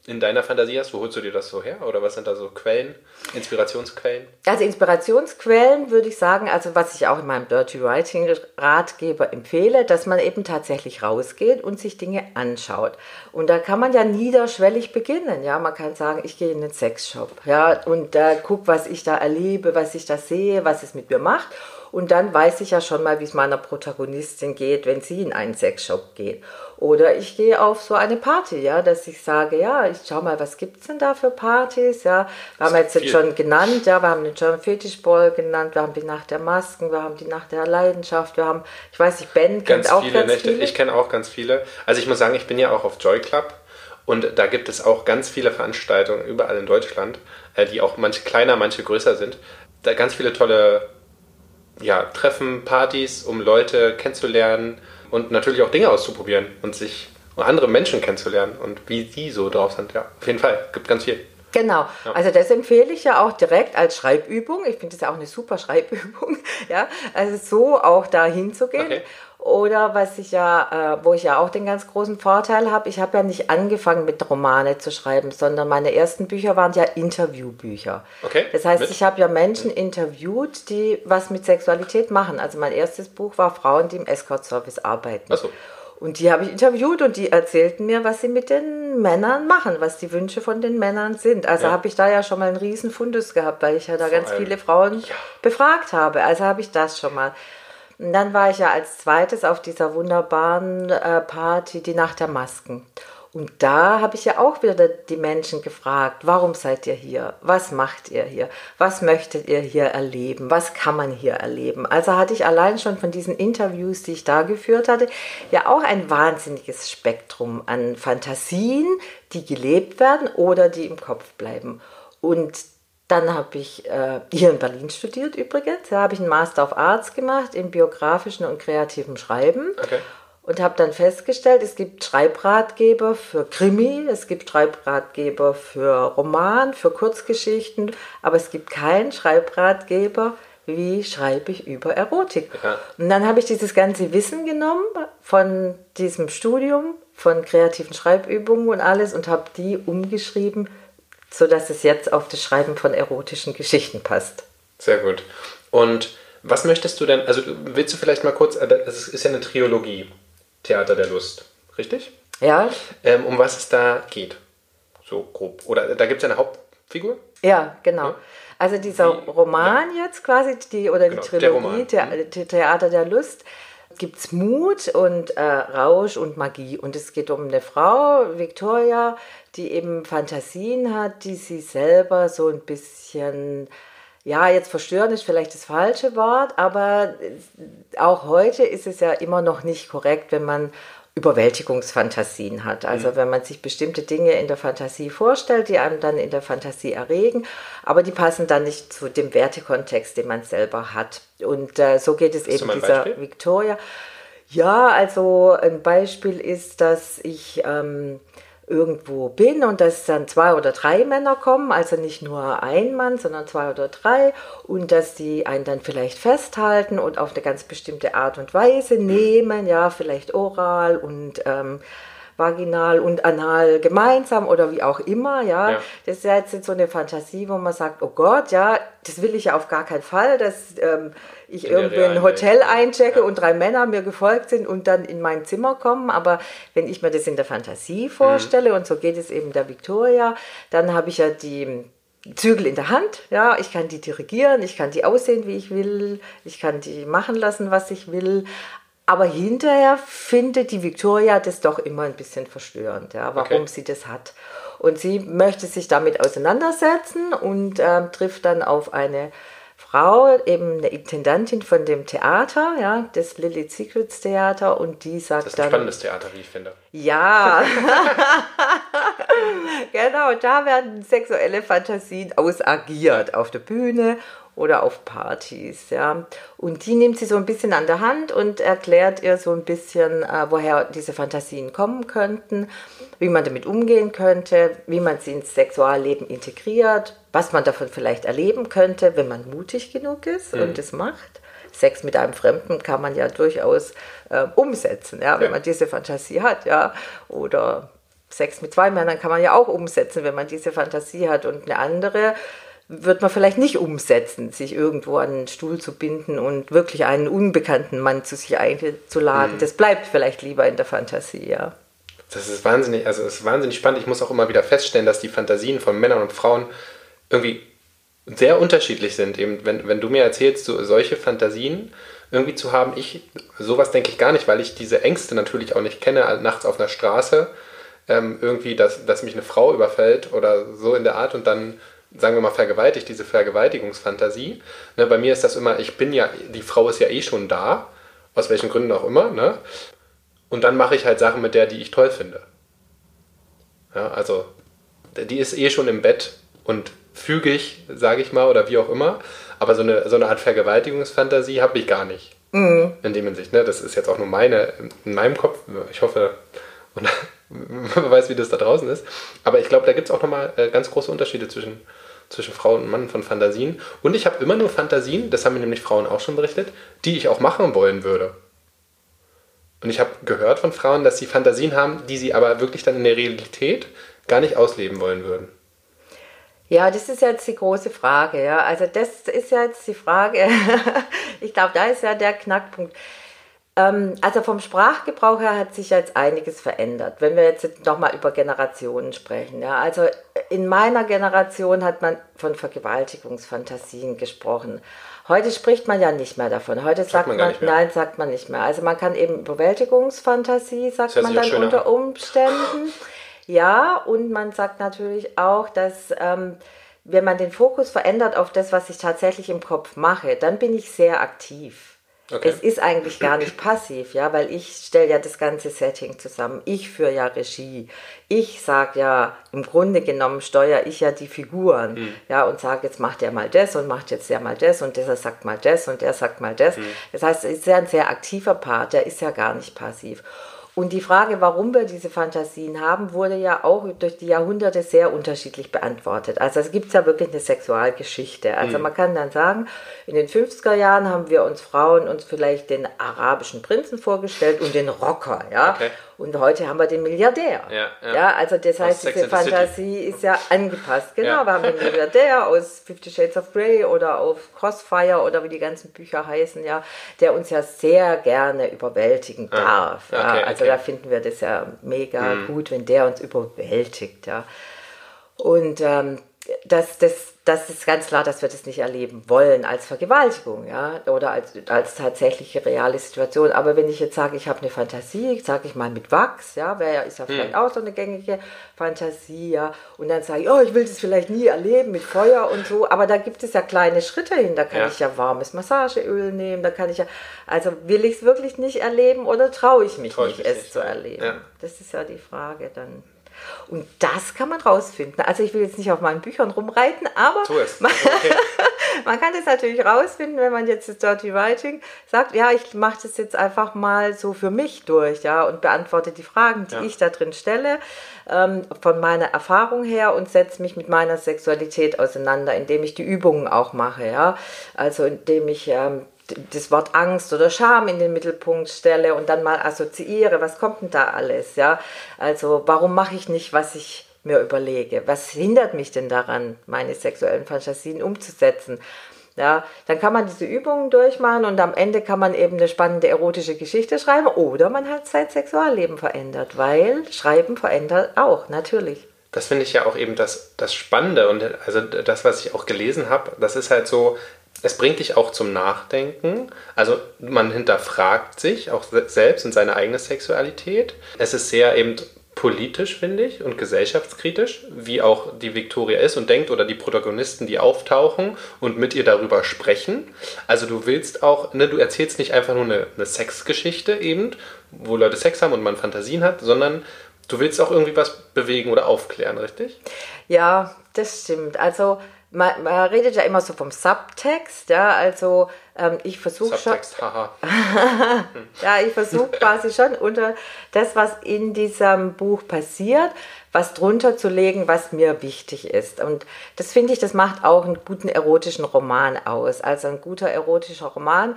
in deiner Fantasie hast, wo holst du dir das so her? Oder was sind da so Quellen, Inspirationsquellen? Also Inspirationsquellen würde ich sagen, also was ich auch in meinem Dirty Writing Ratgeber empfehle, dass man eben tatsächlich rausgeht und sich Dinge anschaut. Und da kann man ja niederschwellig beginnen. Ja, man kann sagen, ich gehe in den Sexshop, ja, und da äh, guck, was ich da erlebe, was ich da sehe, was es mit mir macht. Und dann weiß ich ja schon mal, wie es meiner Protagonistin geht, wenn sie in einen Sexshop geht. Oder ich gehe auf so eine Party, ja, dass ich sage, ja, ich schau mal, was gibt es denn da für Partys, ja. Wir haben jetzt, jetzt schon genannt, ja, wir haben den German Fetish Ball genannt, wir haben die Nacht der Masken, wir haben die Nacht der Leidenschaft, wir haben, ich weiß nicht, Ben kennt auch viele ganz Nächte. viele. Ich kenne auch ganz viele. Also ich muss sagen, ich bin ja auch auf Joy Club. Und da gibt es auch ganz viele Veranstaltungen überall in Deutschland, äh, die auch manche kleiner, manche größer sind. Da ganz viele tolle ja, Treffen, Partys, um Leute kennenzulernen und natürlich auch Dinge auszuprobieren und sich und andere Menschen kennenzulernen und wie die so drauf sind. Ja, auf jeden Fall, gibt ganz viel. Genau, ja. also das empfehle ich ja auch direkt als Schreibübung. Ich finde das ja auch eine super Schreibübung, (laughs) ja, also so auch da hinzugehen. Okay. Oder was ich ja, äh, wo ich ja auch den ganz großen Vorteil habe, ich habe ja nicht angefangen mit Romane zu schreiben, sondern meine ersten Bücher waren ja Interviewbücher. Okay. Das heißt, mit? ich habe ja Menschen interviewt, die was mit Sexualität machen. Also mein erstes Buch war Frauen, die im Escort-Service arbeiten. Ach so. Und die habe ich interviewt und die erzählten mir, was sie mit den Männern machen, was die Wünsche von den Männern sind. Also ja. habe ich da ja schon mal einen riesen Fundus gehabt, weil ich ja da Vor ganz viele Frauen ja. befragt habe. Also habe ich das schon mal. Und dann war ich ja als zweites auf dieser wunderbaren äh, Party, die Nacht der Masken. Und da habe ich ja auch wieder die Menschen gefragt, warum seid ihr hier? Was macht ihr hier? Was möchtet ihr hier erleben? Was kann man hier erleben? Also hatte ich allein schon von diesen Interviews, die ich da geführt hatte, ja auch ein wahnsinniges Spektrum an Fantasien, die gelebt werden oder die im Kopf bleiben. Und dann habe ich äh, hier in Berlin studiert übrigens. Da habe ich einen Master of Arts gemacht in biografischen und kreativem Schreiben. Okay. und habe dann festgestellt, es gibt Schreibratgeber für Krimi, es gibt Schreibratgeber für Roman, für Kurzgeschichten, aber es gibt keinen Schreibratgeber, wie schreibe ich über Erotik. Ja. Und dann habe ich dieses ganze Wissen genommen von diesem Studium, von kreativen Schreibübungen und alles und habe die umgeschrieben, sodass es jetzt auf das Schreiben von erotischen Geschichten passt. Sehr gut. Und was möchtest du denn, also willst du vielleicht mal kurz, es ist ja eine Trilogie. Theater der Lust, richtig? Ja. Ähm, um was es da geht, so grob. Oder da gibt es eine Hauptfigur? Ja, genau. Ja. Also dieser die, Roman ja. jetzt quasi, die, oder genau, die Trilogie, mhm. The Theater der Lust, gibt es Mut und äh, Rausch und Magie. Und es geht um eine Frau, Victoria, die eben Fantasien hat, die sie selber so ein bisschen ja, jetzt verstören ist vielleicht das falsche Wort, aber auch heute ist es ja immer noch nicht korrekt, wenn man Überwältigungsfantasien hat. Also mhm. wenn man sich bestimmte Dinge in der Fantasie vorstellt, die einem dann in der Fantasie erregen, aber die passen dann nicht zu dem Wertekontext, den man selber hat. Und äh, so geht es Hast eben dieser Beispiel? Victoria. Ja, also ein Beispiel ist, dass ich ähm, irgendwo bin und dass dann zwei oder drei Männer kommen, also nicht nur ein Mann, sondern zwei oder drei und dass die einen dann vielleicht festhalten und auf eine ganz bestimmte Art und Weise nehmen, ja, vielleicht oral und ähm, vaginal und anal gemeinsam oder wie auch immer, ja. ja. Das ist ja jetzt so eine Fantasie, wo man sagt, oh Gott, ja, das will ich ja auf gar keinen Fall, dass ähm, ich irgendwo in ein Hotel einchecke ja. und drei Männer mir gefolgt sind und dann in mein Zimmer kommen. Aber wenn ich mir das in der Fantasie vorstelle, mhm. und so geht es eben der Victoria, dann habe ich ja die Zügel in der Hand, ja, ich kann die dirigieren, ich kann die aussehen, wie ich will, ich kann die machen lassen, was ich will, aber hinterher findet die Victoria das doch immer ein bisschen verstörend, ja, warum okay. sie das hat. Und sie möchte sich damit auseinandersetzen und äh, trifft dann auf eine Frau, eben eine Intendantin von dem Theater, ja, des Lily Secrets Theater, und die sagt dann. Das ist ein dann, spannendes Theater, wie ich finde. Ja, (laughs) genau, da werden sexuelle Fantasien ausagiert auf der Bühne oder auf Partys, ja. Und die nimmt sie so ein bisschen an der Hand und erklärt ihr so ein bisschen, äh, woher diese Fantasien kommen könnten, wie man damit umgehen könnte, wie man sie ins Sexualleben integriert, was man davon vielleicht erleben könnte, wenn man mutig genug ist mhm. und es macht. Sex mit einem Fremden kann man ja durchaus äh, umsetzen, ja, wenn ja. man diese Fantasie hat, ja. Oder Sex mit zwei Männern kann man ja auch umsetzen, wenn man diese Fantasie hat. Und eine andere wird man vielleicht nicht umsetzen, sich irgendwo an einen Stuhl zu binden und wirklich einen unbekannten Mann zu sich einzuladen. Mhm. Das bleibt vielleicht lieber in der Fantasie, ja. Das ist wahnsinnig, also es ist wahnsinnig spannend. Ich muss auch immer wieder feststellen, dass die Fantasien von Männern und Frauen irgendwie sehr unterschiedlich sind. Eben, wenn, wenn du mir erzählst, so, solche Fantasien irgendwie zu haben, ich, sowas denke ich gar nicht, weil ich diese Ängste natürlich auch nicht kenne, nachts auf einer Straße, ähm, irgendwie, dass, dass mich eine Frau überfällt oder so in der Art und dann sagen wir mal, vergewaltigt, diese Vergewaltigungsfantasie. Ne, bei mir ist das immer, ich bin ja, die Frau ist ja eh schon da, aus welchen Gründen auch immer, ne? Und dann mache ich halt Sachen mit der, die ich toll finde. Ja, also, die ist eh schon im Bett und fügig, sage ich mal, oder wie auch immer. Aber so eine, so eine Art Vergewaltigungsfantasie habe ich gar nicht. Mhm. In dem Hinsicht, ne? Das ist jetzt auch nur meine, in meinem Kopf. Ich hoffe, (laughs) man weiß, wie das da draußen ist. Aber ich glaube, da gibt es auch nochmal äh, ganz große Unterschiede zwischen zwischen Frau und Mann von Fantasien. Und ich habe immer nur Fantasien, das haben mir nämlich Frauen auch schon berichtet, die ich auch machen wollen würde. Und ich habe gehört von Frauen, dass sie Fantasien haben, die sie aber wirklich dann in der Realität gar nicht ausleben wollen würden. Ja, das ist jetzt die große Frage. Ja. Also das ist jetzt die Frage. (laughs) ich glaube, da ist ja der Knackpunkt. Ähm, also vom Sprachgebrauch her hat sich jetzt einiges verändert, wenn wir jetzt nochmal über Generationen sprechen. Ja. Also in meiner Generation hat man von Vergewaltigungsfantasien gesprochen. Heute spricht man ja nicht mehr davon. Heute sagt, sagt man, man nein, sagt man nicht mehr. Also man kann eben Überwältigungsfantasie, sagt man dann unter Umständen. Ja, und man sagt natürlich auch, dass ähm, wenn man den Fokus verändert auf das, was ich tatsächlich im Kopf mache, dann bin ich sehr aktiv. Okay. Es ist eigentlich gar nicht passiv, ja, weil ich stelle ja das ganze Setting zusammen. Ich führe ja Regie. Ich sage ja, im Grunde genommen steuere ich ja die Figuren, Hm. ja, und sage, jetzt macht der mal das und macht jetzt der mal das und der sagt mal das und der sagt mal das. Hm. Das heißt, es ist ja ein sehr aktiver Part, der ist ja gar nicht passiv. Und die Frage, warum wir diese Fantasien haben, wurde ja auch durch die Jahrhunderte sehr unterschiedlich beantwortet. Also es gibt ja wirklich eine Sexualgeschichte. Mhm. Also man kann dann sagen, in den 50er Jahren haben wir uns Frauen uns vielleicht den arabischen Prinzen vorgestellt und den Rocker, ja. Okay. Und heute haben wir den Milliardär. Ja, ja. also das heißt, Sex diese City. Fantasie ist ja angepasst. Genau, Ja. wir haben den Milliardär aus Fifty Shades of Grey oder auf Crossfire oder wie die ganzen Bücher heißen, ja, der uns ja sehr gerne überwältigen darf. Ja. Ah, okay, also okay. da finden wir das ja mega gut, wenn der uns überwältigt, ja. Und ähm, das, das, das ist ganz klar, dass wir das nicht erleben wollen als Vergewaltigung, ja, oder als, als tatsächliche reale Situation. Aber wenn ich jetzt sage, ich habe eine Fantasie, sage ich mal mit Wachs, ja, wäre ja, ist ja vielleicht auch so eine gängige Fantasie, ja, und dann sage ich, oh, ich will das vielleicht nie erleben mit Feuer und so, aber da gibt es ja kleine Schritte hin, da kann Ja. ich ja warmes Massageöl nehmen, da kann ich ja, also will ich es wirklich nicht erleben oder traue ich mich Trau ich nicht, mich es nicht, zu erleben? Ja. Das ist ja die Frage dann. Und das kann man rausfinden. Also ich will jetzt nicht auf meinen Büchern rumreiten, aber man, Okay. (laughs) man kann das natürlich rausfinden, wenn man jetzt das Dirty Writing sagt, ja, ich mache das jetzt einfach mal so für mich durch, ja, und beantworte die Fragen, die Ja. ich da drin stelle, ähm, von meiner Erfahrung her und setze mich mit meiner Sexualität auseinander, indem ich die Übungen auch mache, ja. Also indem ich ähm, das Wort Angst oder Scham in den Mittelpunkt stelle und dann mal assoziiere, was kommt denn da alles, ja? Also warum mache ich nicht, was ich mir überlege? Was hindert mich denn daran, meine sexuellen Fantasien umzusetzen? Ja, dann kann man diese Übungen durchmachen und am Ende kann man eben eine spannende erotische Geschichte schreiben oder man hat sein Sexualleben verändert, weil Schreiben verändert auch, natürlich. Das finde ich ja auch eben das, das Spannende und also das, was ich auch gelesen habe, das ist halt so, es bringt dich auch zum Nachdenken. Also man hinterfragt sich auch se- selbst und seine eigene Sexualität. Es ist sehr eben politisch, finde ich, und gesellschaftskritisch, wie auch die Victoria ist und denkt oder die Protagonisten, die auftauchen und mit ihr darüber sprechen. Also du willst auch, ne, du erzählst nicht einfach nur eine, eine Sexgeschichte eben, wo Leute Sex haben und man Fantasien hat, sondern du willst auch irgendwie was bewegen oder aufklären, richtig? Ja, das stimmt. Also man, man redet ja immer so vom Subtext, ja, also ähm, ich versuche schon, Subtext, haha. (laughs) ja, ich versuche quasi schon unter das, was in diesem Buch passiert, was drunter zu legen, was mir wichtig ist. Und das finde ich, das macht auch einen guten erotischen Roman aus. Also ein guter erotischer Roman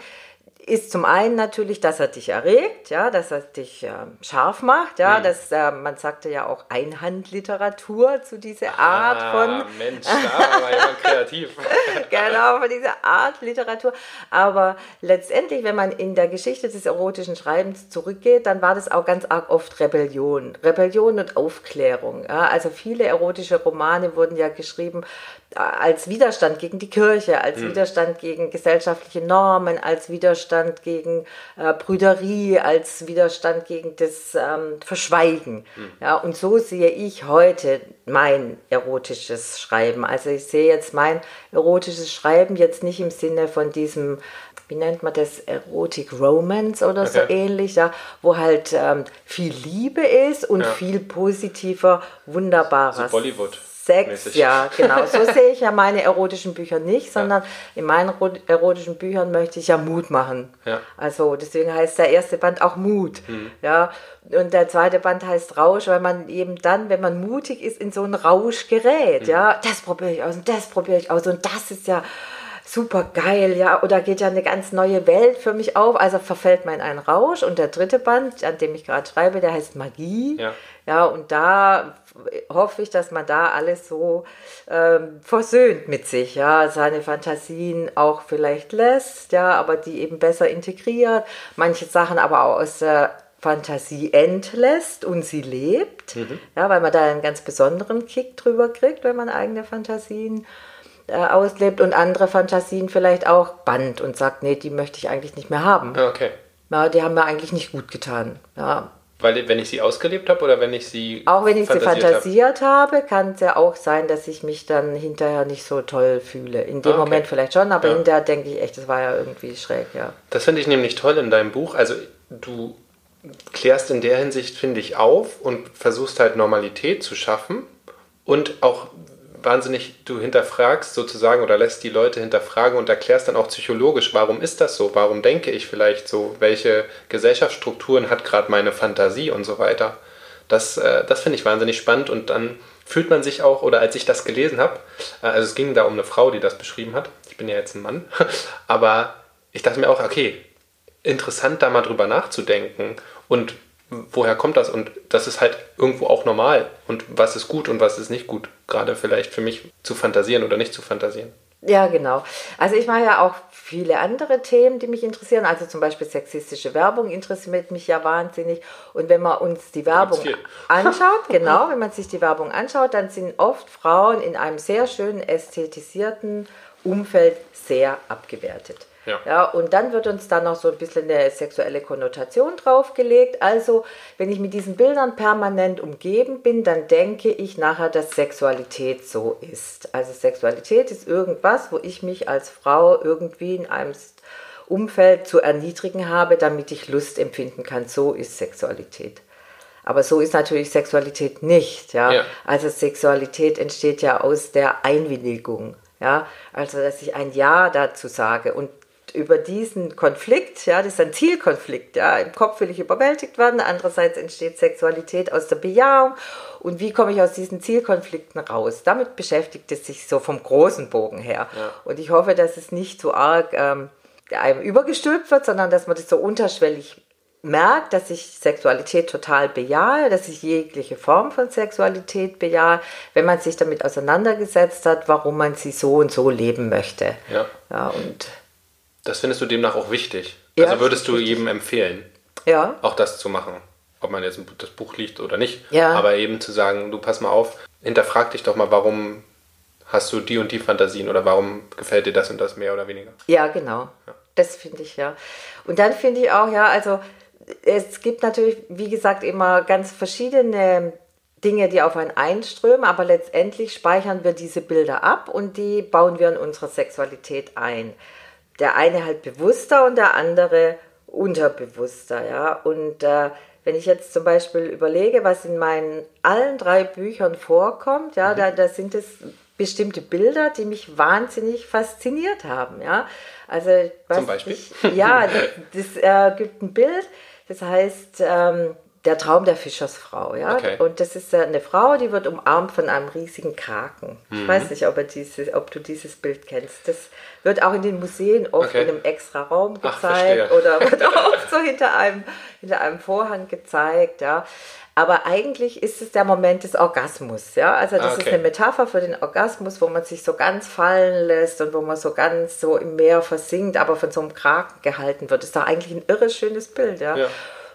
ist zum einen natürlich, dass er dich erregt, ja, dass er dich ähm, scharf macht, ja, dass äh, man sagte ja auch Einhandliteratur zu dieser Art von Ah, Mensch, da war jemand (laughs) kreativ. genau, von dieser Art Literatur. Aber letztendlich, wenn man in der Geschichte des erotischen Schreibens zurückgeht, dann war das auch ganz arg oft Rebellion. Rebellion und Aufklärung. Ja, also viele erotische Romane wurden ja geschrieben äh, als Widerstand gegen die Kirche, als Widerstand gegen gesellschaftliche Normen, als Widerstand gegen äh, Brüderie, als Widerstand gegen das ähm, Verschweigen. Ja, und so sehe ich heute mein erotisches Schreiben. Also ich sehe jetzt mein erotisches Schreiben jetzt nicht im Sinne von diesem, wie nennt man das, Erotic Romance oder so Okay. ähnlich, ja, wo halt ähm, viel Liebe ist und Ja. viel positiver, wunderbarer So Bollywood. Sex, mäßig. ja, genau. So (laughs) sehe ich ja meine erotischen Bücher nicht, sondern in meinen ero- erotischen Büchern möchte ich ja Mut machen. Ja. Also deswegen heißt der erste Band auch Mut. Ja. Und der zweite Band heißt Rausch, weil man eben dann, wenn man mutig ist, in so einen Rausch gerät. Ja, das probiere ich aus und das probiere ich aus und das ist ja super geil, ja, oder geht ja eine ganz neue Welt für mich auf. Also verfällt man in einen Rausch. Und der dritte Band, an dem ich gerade schreibe, der heißt Magie. Ja. Ja, und da hoffe ich, dass man da alles so ähm, versöhnt mit sich, ja, seine Fantasien auch vielleicht lässt, ja, aber die eben besser integriert, manche Sachen aber auch aus der Fantasie entlässt und sie lebt, ja, weil man da einen ganz besonderen Kick drüber kriegt, wenn man eigene Fantasien äh, auslebt und andere Fantasien vielleicht auch bannt und sagt, nee, die möchte ich eigentlich nicht mehr haben. Okay. Ja, die haben mir eigentlich nicht gut getan. Ja, Weil wenn ich sie ausgelebt habe oder wenn ich sie Auch wenn ich sie fantasiert fantasiert habe, kann es ja auch sein, dass ich mich dann hinterher nicht so toll fühle. In dem Ah, okay. Moment vielleicht schon, aber Ja. hinterher denke ich echt, das war ja irgendwie schräg, ja. Das finde ich nämlich toll in deinem Buch. Also du klärst in der Hinsicht, finde ich, auf und versuchst halt Normalität zu schaffen und auch wahnsinnig, du hinterfragst sozusagen oder lässt die Leute hinterfragen und erklärst dann auch psychologisch, warum ist das so, warum denke ich vielleicht so, welche Gesellschaftsstrukturen hat gerade meine Fantasie und so weiter. Das, äh, das finde ich wahnsinnig spannend und dann fühlt man sich auch, oder als ich das gelesen habe, äh, also es ging da um eine Frau, die das beschrieben hat, ich bin ja jetzt ein Mann, (laughs) aber ich dachte mir auch, okay, interessant da mal drüber nachzudenken und woher kommt das und das ist halt irgendwo auch normal und was ist gut und was ist nicht gut, gerade vielleicht für mich zu fantasieren oder nicht zu fantasieren. Ja, genau. Also ich mache ja auch viele andere Themen, die mich interessieren. Also zum Beispiel sexistische Werbung interessiert mich ja wahnsinnig. Und wenn man uns die Werbung (laughs) anschaut, genau, wenn man sich die Werbung anschaut, dann sind oft Frauen in einem sehr schönen ästhetisierten Umfeld sehr abgewertet. Ja. Ja, und dann wird uns da noch so ein bisschen eine sexuelle Konnotation draufgelegt. Also, wenn ich mit diesen Bildern permanent umgeben bin, dann denke ich nachher, dass Sexualität so ist. Also Sexualität ist irgendwas, wo ich mich als Frau irgendwie in einem Umfeld zu erniedrigen habe, damit ich Lust empfinden kann. So ist Sexualität. Aber so ist natürlich Sexualität nicht. Ja? Ja. Also Sexualität entsteht ja aus der Einwilligung. Ja? Also dass ich ein Ja dazu sage. Und über diesen Konflikt, ja, das ist ein Zielkonflikt, ja, im Kopf will ich überwältigt werden, andererseits entsteht Sexualität aus der Bejahung und wie komme ich aus diesen Zielkonflikten raus? Damit beschäftigt es sich so vom großen Bogen her. Ja. Und ich hoffe, dass es nicht so arg ähm, einem übergestülpt wird, sondern dass man das so unterschwellig merkt, dass ich Sexualität total bejahe, dass ich jegliche Form von Sexualität bejahe, wenn man sich damit auseinandergesetzt hat, warum man sie so und so leben möchte. Ja. Ja, und Das findest du demnach auch wichtig. Ja, also würdest du jedem empfehlen, ja, auch das zu machen. Ob man jetzt das Buch liest oder nicht. Ja. Aber eben zu sagen, du pass mal auf, hinterfrag dich doch mal, warum hast du die und die Fantasien oder warum gefällt dir das und das mehr oder weniger. Ja, genau. Das finde ich ja. Und dann finde ich auch, ja, also es gibt natürlich, wie gesagt, immer ganz verschiedene Dinge, die auf einen einströmen, aber letztendlich speichern wir diese Bilder ab und die bauen wir in unsere Sexualität ein. Der eine halt bewusster und der andere unterbewusster, ja. Und äh, wenn ich jetzt zum Beispiel überlege, was in meinen allen drei Büchern vorkommt, ja, da, da sind es bestimmte Bilder, die mich wahnsinnig fasziniert haben, ja. Also Zum Beispiel? Ich, ja, das, das äh, gibt ein Bild, das heißt ähm, der Traum der Fischersfrau, ja. Okay. Und das ist eine Frau, die wird umarmt von einem riesigen Kraken. Mhm. Ich weiß nicht, ob, dieses, ob du dieses Bild kennst. Das wird auch in den Museen oft Okay. in einem extra Raum Ach, gezeigt verstehe. oder (laughs) wird auch so hinter einem, hinter einem Vorhang gezeigt, ja. Aber eigentlich ist es der Moment des Orgasmus, ja. Also das Ah, ist okay. eine Metapher für den Orgasmus, wo man sich so ganz fallen lässt und wo man so ganz so im Meer versinkt, aber von so einem Kraken gehalten wird. Das ist doch eigentlich ein irre schönes Bild, ja. Ja.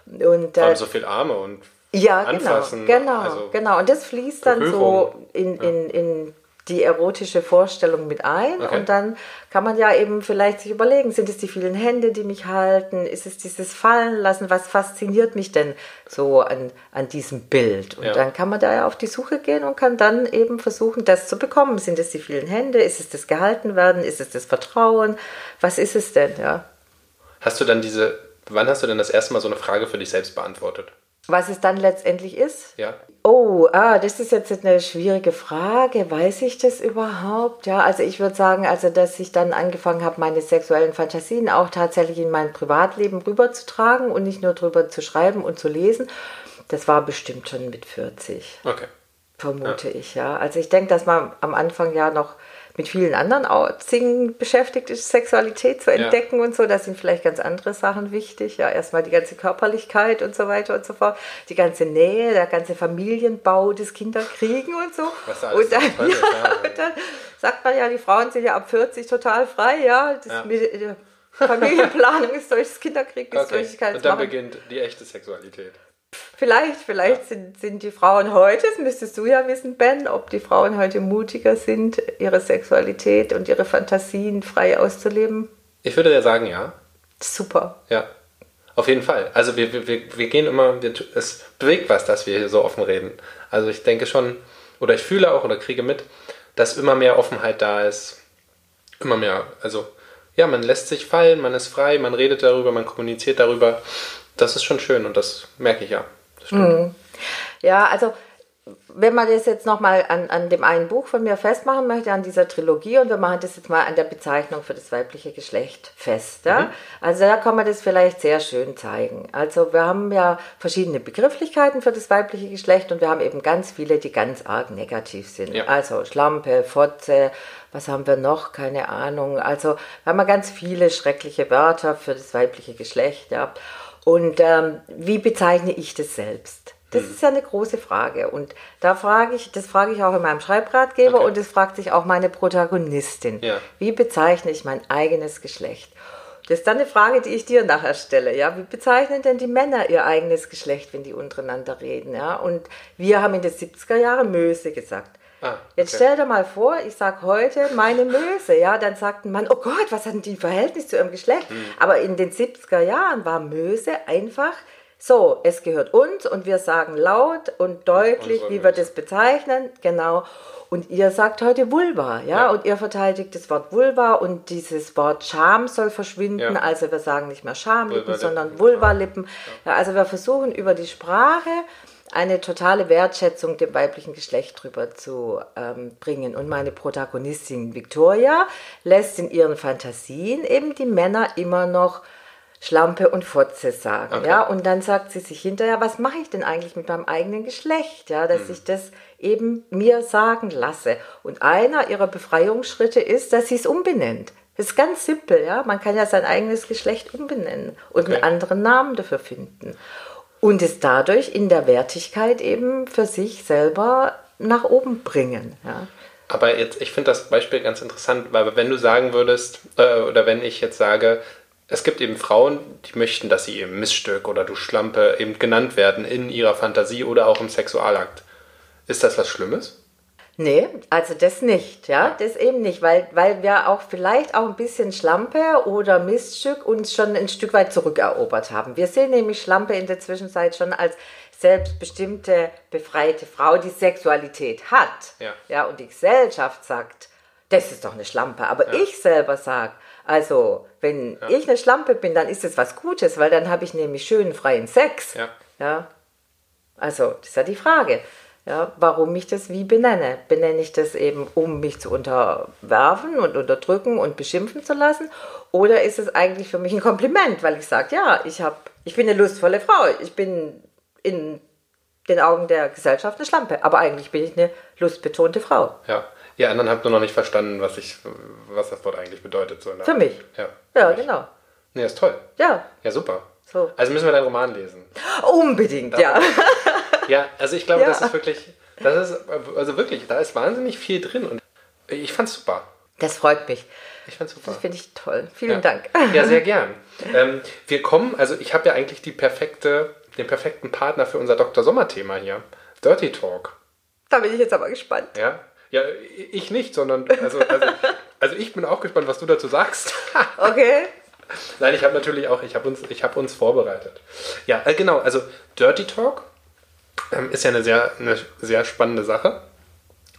Und, äh, so viel Arme und ja, anfassen. genau, genau, also genau. Und das fließt dann so Berührung. in, in, in die erotische Vorstellung mit ein. Okay. Und dann kann man ja eben vielleicht sich überlegen, sind es die vielen Hände, die mich halten? Ist es dieses Fallen lassen? Was fasziniert mich denn so an, an diesem Bild? Und Ja. dann kann man da ja auf die Suche gehen und kann dann eben versuchen, das zu bekommen. Sind es die vielen Hände? Ist es das Gehaltenwerden? Ist es das Vertrauen? Was ist es denn, ja? Hast du dann diese, wann hast du denn das erste Mal so eine Frage für dich selbst beantwortet? Was es dann letztendlich ist? Ja. Oh, ah, das ist jetzt eine schwierige Frage. Weiß ich das überhaupt? Ja, also ich würde sagen, also dass ich dann angefangen habe, meine sexuellen Fantasien auch tatsächlich in mein Privatleben rüberzutragen und nicht nur drüber zu schreiben und zu lesen. Das war bestimmt schon mit 40, Okay. vermute ich, ja. Also ich denke, dass man am Anfang ja noch mit vielen anderen Dingen beschäftigt ist, Sexualität zu Ja. entdecken und so. Da sind vielleicht ganz andere Sachen wichtig. Ja, erstmal die ganze Körperlichkeit und so weiter und so fort. Die ganze Nähe, der ganze Familienbau, das Kinderkriegen und so. Was alles und, dann, so toll ist, ja, ja. und dann sagt man ja, die Frauen sind ja ab 40 total frei, ja. Das Ja. Mit, äh, Familienplanung ist durch, das Kinderkrieg (laughs) ist okay. durch, kann Und dann machen. beginnt die echte Sexualität. Vielleicht, vielleicht sind, sind die Frauen heute, das müsstest du ja wissen, Ben, ob die Frauen heute mutiger sind, ihre Sexualität und ihre Fantasien frei auszuleben. Ich würde ja sagen, ja. Super. Ja. Auf jeden Fall. Also wir, wir, wir gehen immer, wir, es bewegt was, dass wir hier so offen reden. Also ich denke schon, oder ich fühle auch oder kriege mit, dass immer mehr Offenheit da ist. Immer mehr. Also ja, man lässt sich fallen, man ist frei, man redet darüber, man kommuniziert darüber. Das ist schon schön und das merke ich ja. Mhm. Ja, also wenn man das jetzt nochmal an, an dem einen Buch von mir festmachen möchte, an dieser Trilogie, und wir machen das jetzt mal an der Bezeichnung für das weibliche Geschlecht fest. Ja? Mhm. Also da kann man das vielleicht sehr schön zeigen. Also wir haben ja verschiedene Begrifflichkeiten für das weibliche Geschlecht und wir haben eben ganz viele, die ganz arg negativ sind. Ja. Also Schlampe, Fotze, was haben wir noch? Keine Ahnung. Also wir haben ja ganz viele schreckliche Wörter für das weibliche Geschlecht. Ja? Und ähm, wie bezeichne ich das selbst? Das hm. ist ja eine große Frage. Und da frage ich, das frage ich auch in meinem Schreibratgeber okay. und das fragt sich auch meine Protagonistin. Ja. Wie bezeichne ich mein eigenes Geschlecht? Das ist dann eine Frage, die ich dir nachher stelle. Ja? Wie bezeichnen denn die Männer ihr eigenes Geschlecht, wenn die untereinander reden? Ja? Und wir haben in den 70er Jahren Möse gesagt. Ah, okay. Jetzt stell dir mal vor, ich sage heute meine Möse, ja, dann sagt man, oh Gott, was hat denn die Verhältnis zu ihrem Geschlecht? Hm. Aber in den 70er Jahren war Möse einfach so, es gehört uns und wir sagen laut und deutlich, wie wir das bezeichnen, genau. Und ihr sagt heute Vulva, ja? ja, und ihr verteidigt das Wort Vulva und dieses Wort Scham soll verschwinden. Ja. Also wir sagen nicht mehr Schamlippen, sondern Vulvalippen. Ja. also wir versuchen über die Sprache eine totale Wertschätzung dem weiblichen Geschlecht drüber zu ähm, bringen. Und meine Protagonistin Victoria lässt in ihren Fantasien eben die Männer immer noch Schlampe und Fotze sagen. Okay. Ja, und dann sagt sie sich hinterher, was mache ich denn eigentlich mit meinem eigenen Geschlecht? Ja, dass mhm. ich das eben mir sagen lasse. Und einer ihrer Befreiungsschritte ist, dass sie es umbenennt. Das ist ganz simpel, ja. Man kann ja sein eigenes Geschlecht umbenennen und okay. einen anderen Namen dafür finden. Und es dadurch in der Wertigkeit eben für sich selber nach oben bringen. Ja. Aber jetzt, ich finde das Beispiel ganz interessant, weil wenn du sagen würdest, äh, oder wenn ich jetzt sage, es gibt eben Frauen, die möchten, dass sie eben Missstück oder du Schlampe eben genannt werden in ihrer Fantasie oder auch im Sexualakt. Ist das was Schlimmes? Nee, also das nicht, ja, das eben nicht, weil, weil wir auch vielleicht auch ein bisschen Schlampe oder Miststück uns schon ein Stück weit zurückerobert haben. Wir sehen nämlich Schlampe in der Zwischenzeit schon als selbstbestimmte, befreite Frau, die Sexualität hat. Ja. ja und die Gesellschaft sagt, das ist doch eine Schlampe. Aber ja. ich selber sage, also, wenn ja. ich eine Schlampe bin, dann ist es was Gutes, weil dann habe ich nämlich schönen freien Sex. Ja. ja. Also, das ist ja die Frage. Ja, warum ich das wie benenne. Benenne ich das eben, um mich zu unterwerfen und unterdrücken und beschimpfen zu lassen? Oder ist es eigentlich für mich ein Kompliment, weil ich sage, ja, ich, hab, ich bin eine lustvolle Frau. Ich bin in den Augen der Gesellschaft eine Schlampe. Aber eigentlich bin ich eine lustbetonte Frau. Ja. Ihr anderen habt nur noch nicht verstanden, was, ich, was das Wort eigentlich bedeutet. So Für mich. Ja, ja mich. genau. Nee, ist toll. Ja. Ja, super. So. Also müssen wir deinen Roman lesen. Unbedingt, ja. Ja, also ich glaube, ja. das ist wirklich, das ist, also wirklich, da ist wahnsinnig viel drin und ich fand's super. Das freut mich. Ich fand's super. Das finde ich toll. Vielen ja. Dank. Ja, sehr (laughs) gern. Ähm, wir kommen, also ich habe ja eigentlich die perfekte, den perfekten Partner für unser Dr. Sommer-Thema hier. Dirty Talk. Da bin ich jetzt aber gespannt. Ja, ja, ich nicht, sondern also, also, also ich bin auch gespannt, was du dazu sagst. (laughs) okay. Nein, ich habe natürlich auch, ich habe uns, hab uns vorbereitet. Ja, äh, genau, also Dirty Talk ist ja eine sehr, eine sehr spannende Sache.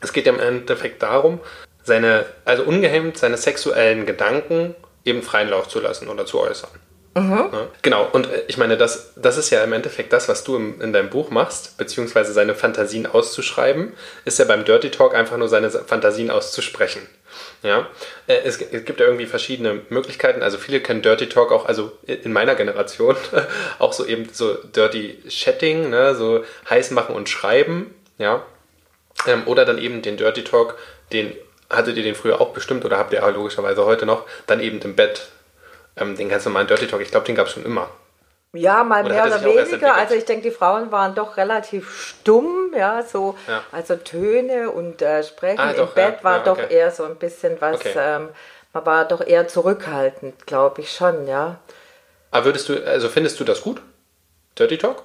Es geht ja im Endeffekt darum, seine, also ungehemmt seine sexuellen Gedanken eben freien Lauf zu lassen oder zu äußern. Mhm. Ja, genau, und äh, ich meine, das, das ist ja im Endeffekt das, was du im, in deinem Buch machst, beziehungsweise seine Fantasien auszuschreiben, ist ja beim Dirty Talk einfach nur seine Fantasien auszusprechen. Ja, äh, es, gibt ja irgendwie verschiedene Möglichkeiten. Also viele kennen Dirty Talk auch, also in meiner Generation, (laughs) auch so eben so Dirty Chatting, ne, so heiß machen und schreiben, ja. Ähm, oder dann eben den Dirty Talk, den hattet ihr den früher auch bestimmt oder habt ihr logischerweise heute noch, dann eben im Bett ähm, den ganz normalen Dirty Talk, ich glaube, den gab es schon immer. Ja, mal oder mehr oder weniger. Also ich denke, die Frauen waren doch relativ stumm, ja, so, ja. also Töne und äh, Sprechen ah, doch, im Bett ja, war ja, okay. doch eher so ein bisschen was, okay. ähm, man war doch eher zurückhaltend, glaube ich schon, ja. Aber würdest du, also findest du das gut? Dirty Talk?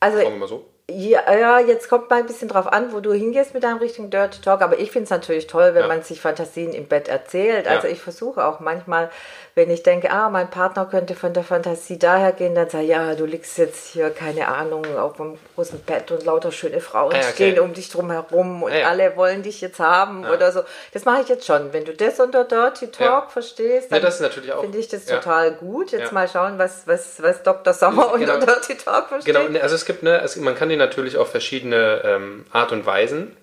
Also, Sagen wir mal so. Ja, jetzt kommt mal ein bisschen drauf an, wo du hingehst mit deinem richtigen Dirty Talk. Aber ich finde es natürlich toll, wenn Ja. man sich Fantasien im Bett erzählt. Also Ja. ich versuche auch manchmal, wenn ich denke, ah, mein Partner könnte von der Fantasie daher gehen, dann sage ich, ja, du liegst jetzt hier, keine Ahnung, auf einem großen Bett und lauter schöne Frauen ja, okay. stehen um dich drum herum und alle wollen dich jetzt haben oder so. Das mache ich jetzt schon. Wenn du das unter Dirty Talk verstehst, Ja, dann das ist natürlich auch- finde ich das total gut. Jetzt mal schauen, was, was, was Dr. Sommer unter Genau. Dirty Talk versteht. Genau, ne, also es gibt, ne, es, man kann die natürlich auf verschiedene ähm, Art und Weisen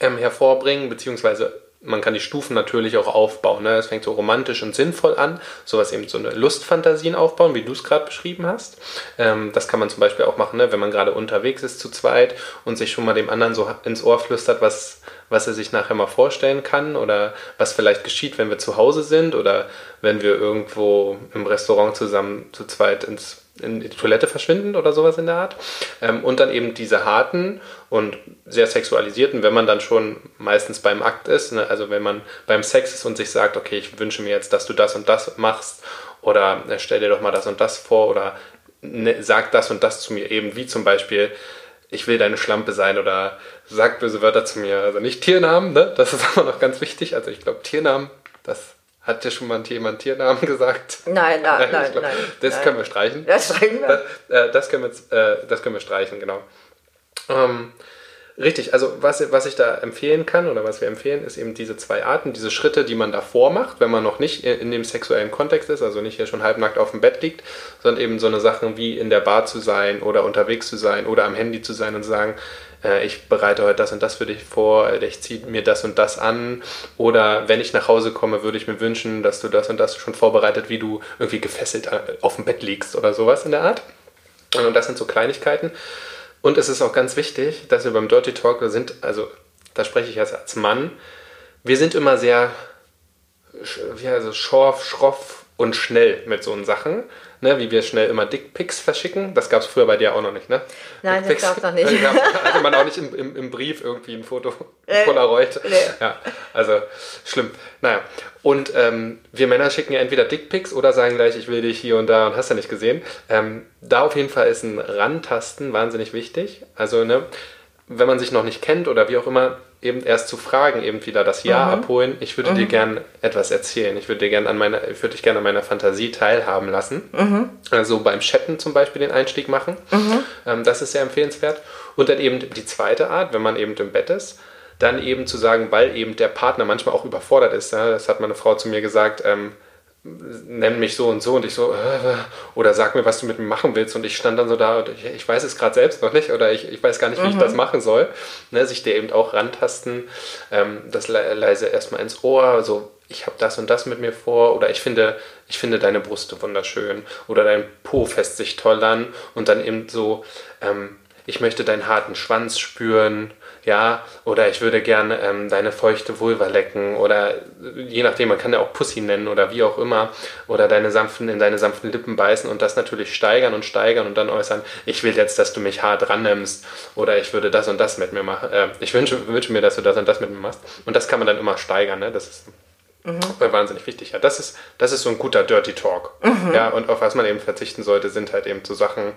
ähm, hervorbringen, beziehungsweise man kann die Stufen natürlich auch aufbauen. Ne? Es fängt so romantisch und sinnvoll an, sowas eben so eine Lustfantasien aufbauen, wie du es gerade beschrieben hast. Ähm, das kann man zum Beispiel auch machen, ne? wenn man gerade unterwegs ist zu zweit und sich schon mal dem anderen so ins Ohr flüstert, was, was er sich nachher mal vorstellen kann oder was vielleicht geschieht, wenn wir zu Hause sind oder wenn wir irgendwo im Restaurant zusammen zu zweit ins in die Toilette verschwinden oder sowas in der Art. Ähm, und dann eben diese harten und sehr sexualisierten, wenn man dann schon meistens beim Akt ist, ne? also wenn man beim Sex ist und sich sagt, okay, ich wünsche mir jetzt, dass du das und das machst oder äh, stell dir doch mal das und das vor oder ne, sag das und das zu mir eben, wie zum Beispiel, ich will deine Schlampe sein oder sag böse Wörter zu mir. Also nicht Tiernamen, ne? das ist (laughs) aber noch ganz wichtig. Also ich glaube, Tiernamen, das hat dir schon mal jemand Tiernamen (laughs) gesagt. Nein, nein, ich nein, glaub, nein. Das nein. können wir streichen. Das streichen wir. Das, äh, das, können wir, äh, das können wir streichen, genau. Ähm, richtig, also was, was ich da empfehlen kann oder was wir empfehlen, ist eben diese zwei Arten, diese Schritte, die man davor macht, wenn man noch nicht in dem sexuellen Kontext ist, also nicht hier schon halbnackt auf dem Bett liegt, sondern eben so eine Sachen wie in der Bar zu sein oder unterwegs zu sein oder am Handy zu sein und sagen, äh, ich bereite heute das und das für dich vor, äh, ich ziehe mir das und das an oder wenn ich nach Hause komme, würde ich mir wünschen, dass du das und das schon vorbereitet, wie du irgendwie gefesselt äh, auf dem Bett liegst oder sowas in der Art. Und das sind so Kleinigkeiten. Und es ist auch ganz wichtig, dass wir beim Dirty Talk sind, also da spreche ich jetzt als Mann, wir sind immer sehr wie also schorf, schroff und schnell mit so Sachen. Ne, wie wir schnell immer Dickpics verschicken. Das gab es früher bei dir auch noch nicht, ne? Nein, das Dickpics. gab's noch nicht. (laughs) Ja, hatte man auch nicht im, im, im Brief irgendwie ein Foto, ein (laughs) Äh, Polaroid. nee. Ja, also schlimm. Naja, und ähm, wir Männer schicken ja entweder Dickpics oder sagen gleich, ich will dich hier und da und hast ja nicht gesehen. Ähm, da auf jeden Fall ist ein Rantasten wahnsinnig wichtig. Also, ne, wenn man sich noch nicht kennt oder wie auch immer, eben erst zu fragen, eben wieder das Ja abholen. Ich würde dir gern etwas erzählen. Ich würde dir gern an meiner, ich würde dich gerne an meiner Fantasie teilhaben lassen. Also beim Chatten zum Beispiel den Einstieg machen. Ähm, das ist sehr empfehlenswert. Und dann eben die zweite Art, wenn man eben im Bett ist, dann eben zu sagen, weil eben der Partner manchmal auch überfordert ist. Ja, das hat meine Frau zu mir gesagt, ähm, nenn mich so und so und ich so, äh, oder sag mir, was du mit mir machen willst. Und ich stand dann so da und ich, ich weiß es gerade selbst noch nicht oder ich, ich weiß gar nicht, wie ich das machen soll. Ne, sich der eben auch rantasten, ähm, das le leise erstmal ins Ohr, so ich habe das und das mit mir vor oder ich finde, ich finde deine Brüste wunderschön oder dein Po fässt sich toll an und dann eben so, ähm, ich möchte deinen harten Schwanz spüren, ja, oder ich würde gerne ähm, deine feuchte Vulva lecken oder äh, je nachdem, man kann ja auch Pussy nennen oder wie auch immer oder deine sanften, in deine sanften Lippen beißen und das natürlich steigern und steigern und dann äußern, ich will jetzt, dass du mich hart rannimmst oder ich würde das und das mit mir machen, äh, ich wünsche, wünsche mir, dass du das und das mit mir machst. Und das kann man dann immer steigern, ne, das ist wahnsinnig wichtig. Ja, das ist, das ist so ein guter Dirty Talk. Ja, und auf was man eben verzichten sollte, sind halt eben so Sachen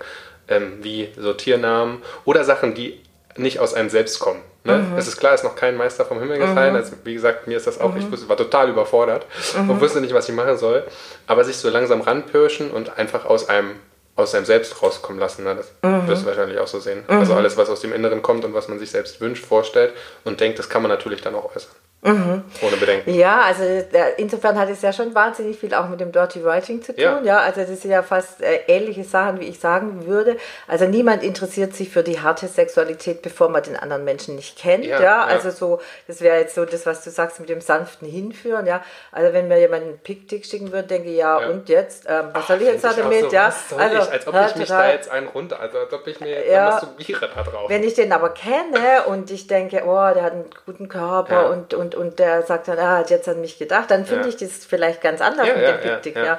ähm, wie so Tiernamen oder Sachen, die nicht aus einem selbst kommen. Ne? Es ist klar, ist noch kein Meister vom Himmel gefallen. Also, wie gesagt, mir ist das auch, ich wusste, war total überfordert und wusste nicht, was ich machen soll. Aber sich so langsam ranpirschen und einfach aus einem aus seinem Selbst rauskommen lassen. Ne? Das wirst du wahrscheinlich auch so sehen. Also alles, was aus dem Inneren kommt und was man sich selbst wünscht, vorstellt und denkt, das kann man natürlich dann auch äußern. Ohne Bedenken. Ja, also insofern hat es ja schon wahnsinnig viel auch mit dem Dirty Writing zu tun. Ja. Ja, also das sind ja fast äh, ähnliche Sachen, wie ich sagen würde. Also niemand interessiert sich für die harte Sexualität, bevor man den anderen Menschen nicht kennt. Ja, Ja, ja. also so, das wäre jetzt so das, was du sagst mit dem sanften Hinführen. Ja, also wenn mir jemand einen Picktick schicken würde, denke ich, ja, und jetzt, ähm, was soll ich jetzt damit? so, ja, also, Als ob ich mich da jetzt einen runter, also als ob ich mir jetzt Ja. masturbiere da drauf. Wenn ich den aber kenne und ich denke, oh, der hat einen guten Körper Ja. und, und, und der sagt dann, ah, hat jetzt an mich gedacht, dann finde Ja. ich das vielleicht ganz anders mit dem ja, Picktick, ja.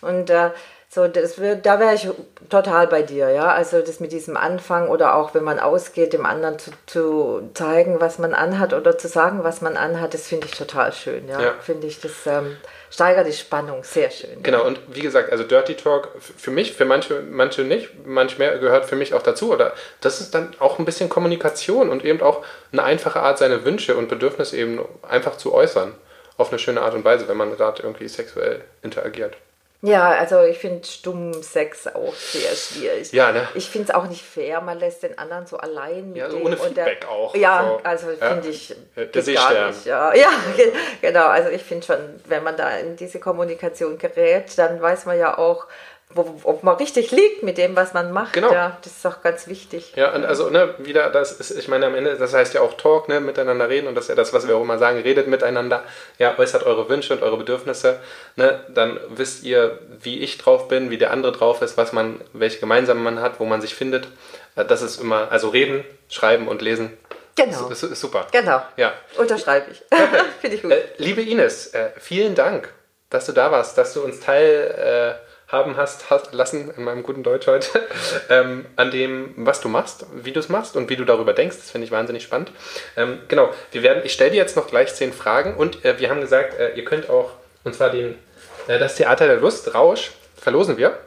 Und äh, So, das wird, da wäre ich total bei dir, ja. Also das mit diesem Anfang oder auch wenn man ausgeht, dem anderen zu, zu zeigen, was man anhat oder zu sagen, was man anhat, das finde ich total schön, ja. Ja. Finde ich, das ähm, steigert die Spannung sehr schön. Genau, und wie gesagt, also Dirty Talk für mich, für manche, manche nicht, manch mehr gehört für mich auch dazu. Oder das ist dann auch ein bisschen Kommunikation und eben auch eine einfache Art, seine Wünsche und Bedürfnisse eben einfach zu äußern. Auf eine schöne Art und Weise, wenn man gerade irgendwie sexuell interagiert. Ja, also ich finde stumm Sex auch sehr schwierig. Ja, ne? Ich finde es auch nicht fair, man lässt den anderen so allein mit Ja, so dem. ohne und der- Feedback auch. Ja, So. also Ja. finde ich Ja, der geht gar Seestern. nicht. Ja, ja ge- genau. Also ich finde schon, wenn man da in diese Kommunikation gerät, dann weiß man ja auch, ob man richtig liegt mit dem, was man macht. Genau. Ja, das ist auch ganz wichtig. Ja, und also, ne, wieder, das ist, ich meine, am Ende, das heißt ja auch Talk, ne, miteinander reden und das ist ja das, was wir auch immer sagen, redet miteinander, ja, äußert eure Wünsche und eure Bedürfnisse, ne, dann wisst ihr, wie ich drauf bin, wie der andere drauf ist, was man, welche gemeinsame man hat, wo man sich findet. Äh, Das ist immer, also reden, schreiben und lesen. Genau. Ist, ist, ist super. Genau. Ja. Unterschreibe ich. (laughs) finde ich gut. Äh, liebe Ines, äh, vielen Dank, dass du da warst, dass du uns teil äh, haben hast, hast lassen, in meinem guten Deutsch heute, (laughs) ähm, an dem, was du machst, wie du es machst und wie du darüber denkst. Das finde ich wahnsinnig spannend. Ähm, genau, wir werden, ich stelle dir jetzt noch gleich zehn Fragen und äh, wir haben gesagt, äh, ihr könnt auch, und zwar den, äh, das Theater der Lust, Rausch, verlosen wir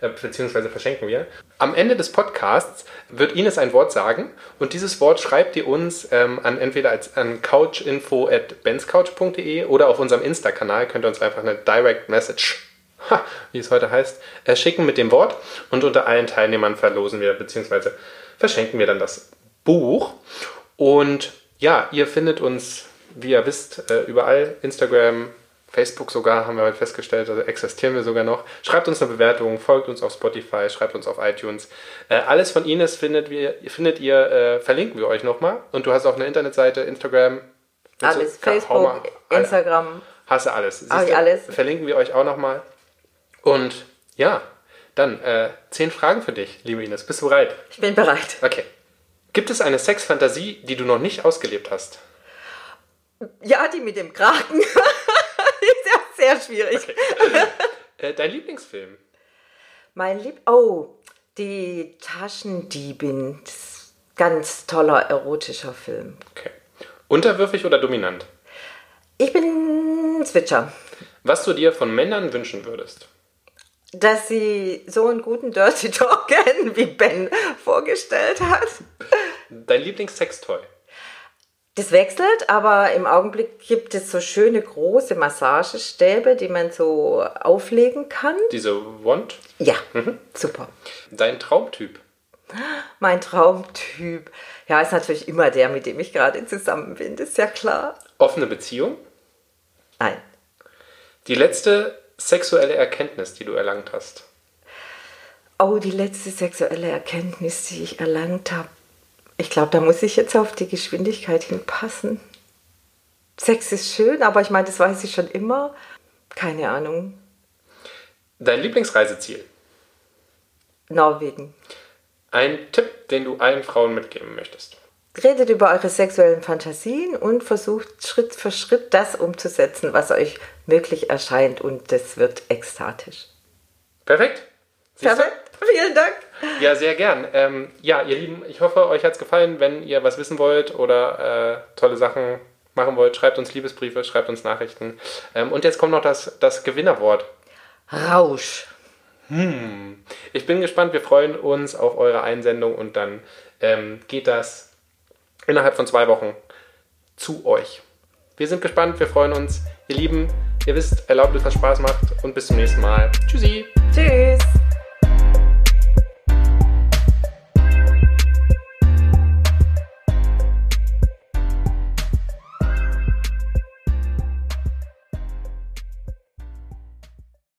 äh, beziehungsweise verschenken wir. Am Ende des Podcasts wird Ines ein Wort sagen und dieses Wort schreibt ihr uns ähm, an entweder als an couchinfo@benscouch.de oder auf unserem Insta-Kanal könnt ihr uns einfach eine Direct Message, ha, wie es heute heißt, schicken mit dem Wort und unter allen Teilnehmern verlosen wir beziehungsweise verschenken wir dann das Buch und ja, ihr findet uns, wie ihr wisst, äh, überall Instagram, Facebook sogar, haben wir heute festgestellt, also existieren wir sogar noch. Schreibt uns eine Bewertung, folgt uns auf Spotify, schreibt uns auf iTunes. Äh, alles von Ines findet, wir, findet ihr, äh, verlinken wir euch nochmal. Und du hast auch eine Internetseite, Instagram. Alles. Hau Facebook, Instagram. Hast du alles. Siehst du? alles. Verlinken wir euch auch nochmal. Und ja, dann äh, zehn Fragen für dich, liebe Ines. Bist du bereit? Ich bin bereit. Okay. Gibt es eine Sexfantasie, die du noch nicht ausgelebt hast? Ja, die mit dem Kraken. (laughs) ist ja sehr schwierig. (laughs) Äh, dein Lieblingsfilm? Mein Lieb. Oh, die Taschendiebin. Ganz toller erotischer Film. Okay. Unterwürfig oder dominant? Ich bin Switcher. Was du dir von Männern wünschen würdest? Dass sie so einen guten Dirty Talk (laughs) kennen, wie Ben vorgestellt hat. Dein Lieblingssextoy? Das wechselt, aber im Augenblick gibt es so schöne große Massagestäbe, die man so auflegen kann. Diese Wand? Ja, super. Dein Traumtyp? Mein Traumtyp. Ja, ist natürlich immer der, mit dem ich gerade zusammen bin, ist ja klar. Offene Beziehung? Nein. Die letzte sexuelle Erkenntnis, die du erlangt hast? Oh, die letzte sexuelle Erkenntnis, die ich erlangt habe. Ich glaube, da muss ich jetzt auf die Geschwindigkeit hinpassen. Sex ist schön, aber ich meine, das weiß ich schon immer. Keine Ahnung. Dein Lieblingsreiseziel? Norwegen. Ein Tipp, den du allen Frauen mitgeben möchtest? Redet über eure sexuellen Fantasien und versucht Schritt für Schritt das umzusetzen, was euch möglich erscheint und das wird ekstatisch. Perfekt. Siehst du? Perfekt. Vielen Dank. Ja, sehr gern. Ähm, ja, ihr Lieben, ich hoffe, euch hat es gefallen. Wenn ihr was wissen wollt oder äh, tolle Sachen machen wollt, schreibt uns Liebesbriefe, schreibt uns Nachrichten. Ähm, und jetzt kommt noch das, das Gewinnerwort. Rausch. Ich bin gespannt, wir freuen uns auf eure Einsendung und dann ähm, geht das innerhalb von zwei Wochen zu euch. Wir sind gespannt, wir freuen uns. Ihr Lieben, ihr wisst, erlaubt es, was Spaß macht und bis zum nächsten Mal. Tschüssi! Tschüss.